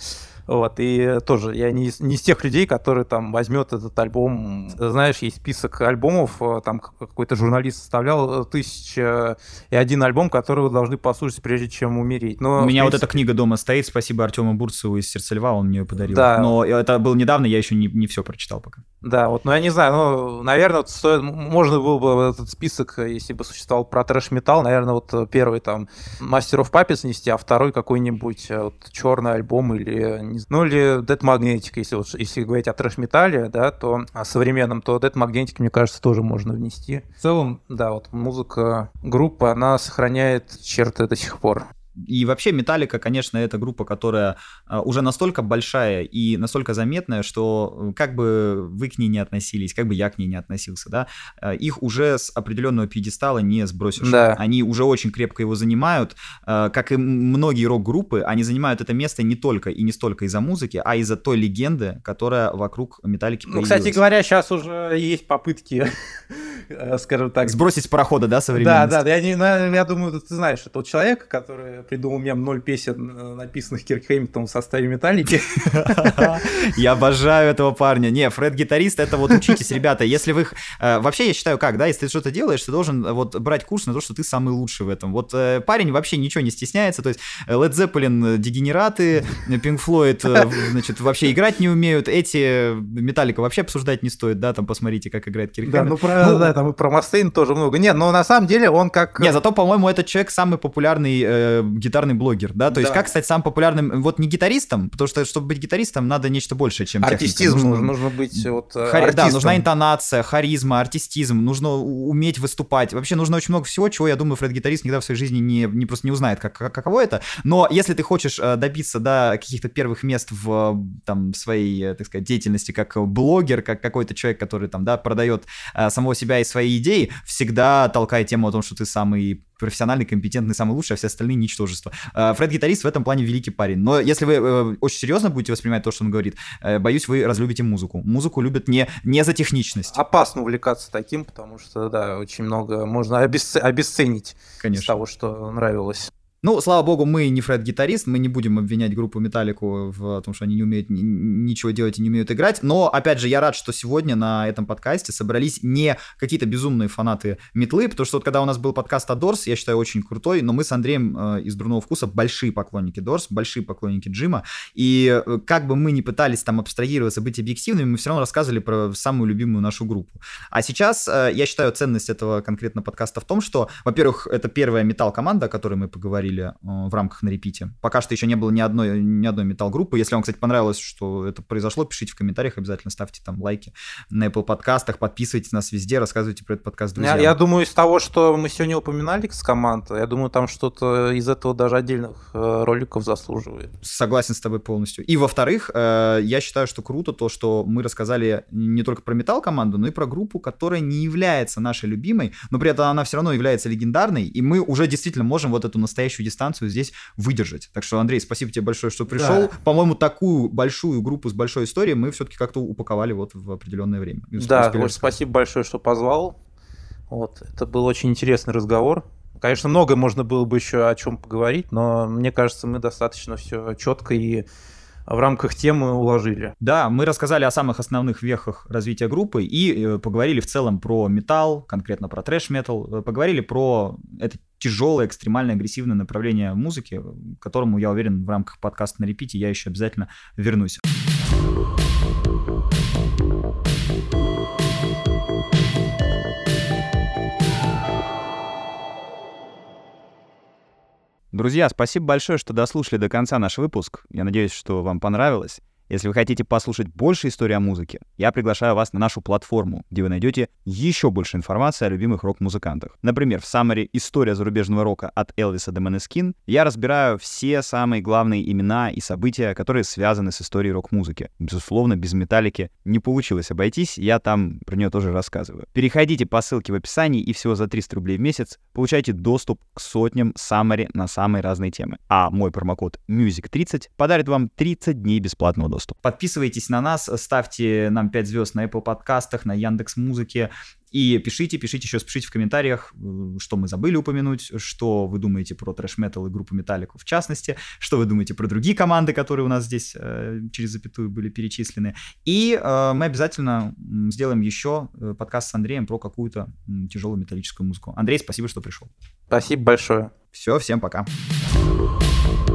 вот, и тоже я не, не из тех людей, которые там возьмет этот альбом. Знаешь, есть список альбомов, э, там какой-то журналист составлял э, тысяча и один альбом, который вы должны послушать, прежде чем умереть. Но, У меня принципе... вот эта книга дома стоит, спасибо Артему Бурцеву из Сердца Льва, он мне ее подарил. Да. Но это было недавно, я еще не, не все прочитал пока. Да, вот, ну я не знаю, ну, наверное, стоит, можно было бы этот список, если бы существовал про трэш-металл, наверное, вот первый там of Puppets нести, а второй какой-нибудь э, вот, черный альбом или ну или Dead Magnetic, если, вот, если говорить о трэш-металле, да, то о современном, то Dead Magnetic, мне кажется, тоже можно внести. В целом, да, вот музыка группы, она сохраняет черты до сих пор. И вообще Металлика, конечно, это группа, которая а, уже настолько большая и настолько заметная, что э, как бы вы к ней не относились, как бы я к ней не относился, да, а, их уже с определенного пьедестала не сбросишь. Да. Они уже очень крепко его занимают. А, как и многие рок-группы, они занимают это место не только и не столько из-за музыки, а из-за той легенды, которая вокруг Металлики появилась. Ну, кстати говоря, сейчас уже есть попытки, э, скажем так... Сбросить с парохода, да, современность? Да, да, я, я думаю, ты знаешь, это человек, который придумал мем ноль песен, э, написанных Кирк Хэмилтоном в составе Металлики. Я обожаю этого парня. Не, Фред гитарист, это вот учитесь, ребята. Если вы... Э, вообще, я считаю, как, да, если ты что-то делаешь, ты должен э, вот брать курс на то, что ты самый лучший в этом. Вот парень вообще ничего не стесняется, то есть Led Zeppelin дегенераты, Pink Floyd, значит, вообще играть не умеют, эти Металлика вообще обсуждать не стоит, да, там посмотрите, как играет Кирк Да, ну про, ну, да, там и про Мастейн тоже много. Нет, но на самом деле он как... Не, зато, по-моему, этот человек самый популярный гитарный блогер, да? То есть Да. как стать самым популярным, вот не гитаристом, потому что, чтобы быть гитаристом, надо нечто большее, чем. Артистизм Нужно- нужно, нужно быть вот э, Хари- Да, нужна интонация, харизма, артистизм, нужно уметь выступать. Вообще нужно очень много всего, чего, я думаю, Фред-гитарист никогда в своей жизни не, не просто не узнает, как, как- каково это. Но если ты хочешь э, добиться, да, каких-то первых мест в э, там, своей, э, так сказать, деятельности как блогер, как какой-то человек, который там, да, продает э, самого себя и свои идеи, всегда толкай тему о том, что ты самый профессиональный, компетентный, самый лучший, а все остальные ничтожество. Э, Фред-гитарист в этом плане великий парень. Но если вы э, очень серьезно будете воспринимать то, что он говорит, э, боюсь, вы разлюбите музыку. Музыку любят не, не за техничность, Опасно увлекаться таким, потому что, да, очень много можно обесце- обесценить из конечно. того, что нравилось. Ну, слава богу, мы не Фред-гитарист, мы не будем обвинять группу Металлику в том, что они не умеют ни- ничего делать и не умеют играть. Но, опять же, я рад, что сегодня на этом подкасте собрались не какие-то безумные фанаты метлы, потому что вот когда у нас был подкаст о Дорс, я считаю, очень крутой, но мы с Андреем э, из Дурного Вкуса большие поклонники Дорс, большие поклонники Джима, и э, как бы мы ни пытались там абстрагироваться, быть объективными, мы все равно рассказывали про самую любимую нашу группу. А сейчас э, я считаю ценность этого конкретно подкаста в том, что, во-первых, это первая металл-команда, о которой мы поговорили э, в рамках на репите. Пока что еще не было ни одной, ни одной металл-группы. Если вам, кстати, понравилось, что это произошло, пишите в комментариях, обязательно ставьте там лайки на Apple подкастах, подписывайтесь нас везде, рассказывайте про этот подкаст Я, друзьям. я думаю, из того, что мы сегодня упоминали с команд, я думаю, там что-то из этого даже отдельных э, роликов заслуживает. Согласен с тобой полностью. И во-вторых, э, я считаю, что круто то, что мы рассказали не только про металл-команду, но и про группу, которая не является нашей любимой, но при этом она все равно является легендарной, и мы уже действительно можем вот эту настоящую дистанцию здесь выдержать. Так что, Андрей, спасибо тебе большое, что пришел. По-моему, такую большую группу с большой историей мы все-таки как-то упаковали вот в определенное время. Да, рассказать. спасибо большое, что позвал. Вот, это был очень интересный разговор. Конечно, много можно было бы еще о чем поговорить, но мне кажется, мы достаточно все четко и в рамках темы уложили. Да, мы рассказали о самых основных вехах развития группы и э, поговорили в целом про металл, конкретно про трэш-метал, э, поговорили про это тяжелое, экстремальное, агрессивное направление музыки, к которому, я уверен, в рамках подкаста на репите я еще обязательно вернусь. Друзья, спасибо большое, что дослушали до конца наш выпуск. Я надеюсь, что вам понравилось. Если вы хотите послушать больше истории о музыке, я приглашаю вас на нашу платформу, где вы найдете еще больше информации о любимых рок-музыкантах. Например, в саммаре «История зарубежного рока» от Элвиса до Манескин я разбираю все самые главные имена и события, которые связаны с историей рок-музыки. Безусловно, без металлики не получилось обойтись, я там про нее тоже рассказываю. Переходите по ссылке в описании и всего за 300 рублей в месяц получайте доступ к сотням саммари на самые разные темы. А мой промокод MUSIC30 подарит вам 30 дней бесплатного доступа. Подписывайтесь на нас, ставьте нам 5 звезд на Apple подкастах, на Яндекс Музыке. И пишите, пишите, еще пишите в комментариях, что мы забыли упомянуть, что вы думаете про трэш-метал и группу Металлику в частности, что вы думаете про другие команды, которые у нас здесь э, через запятую были перечислены. И э, мы обязательно сделаем еще э, подкаст с Андреем про какую-то тяжелую металлическую музыку. Андрей, спасибо, что пришел. Спасибо большое. Все, всем пока. Thank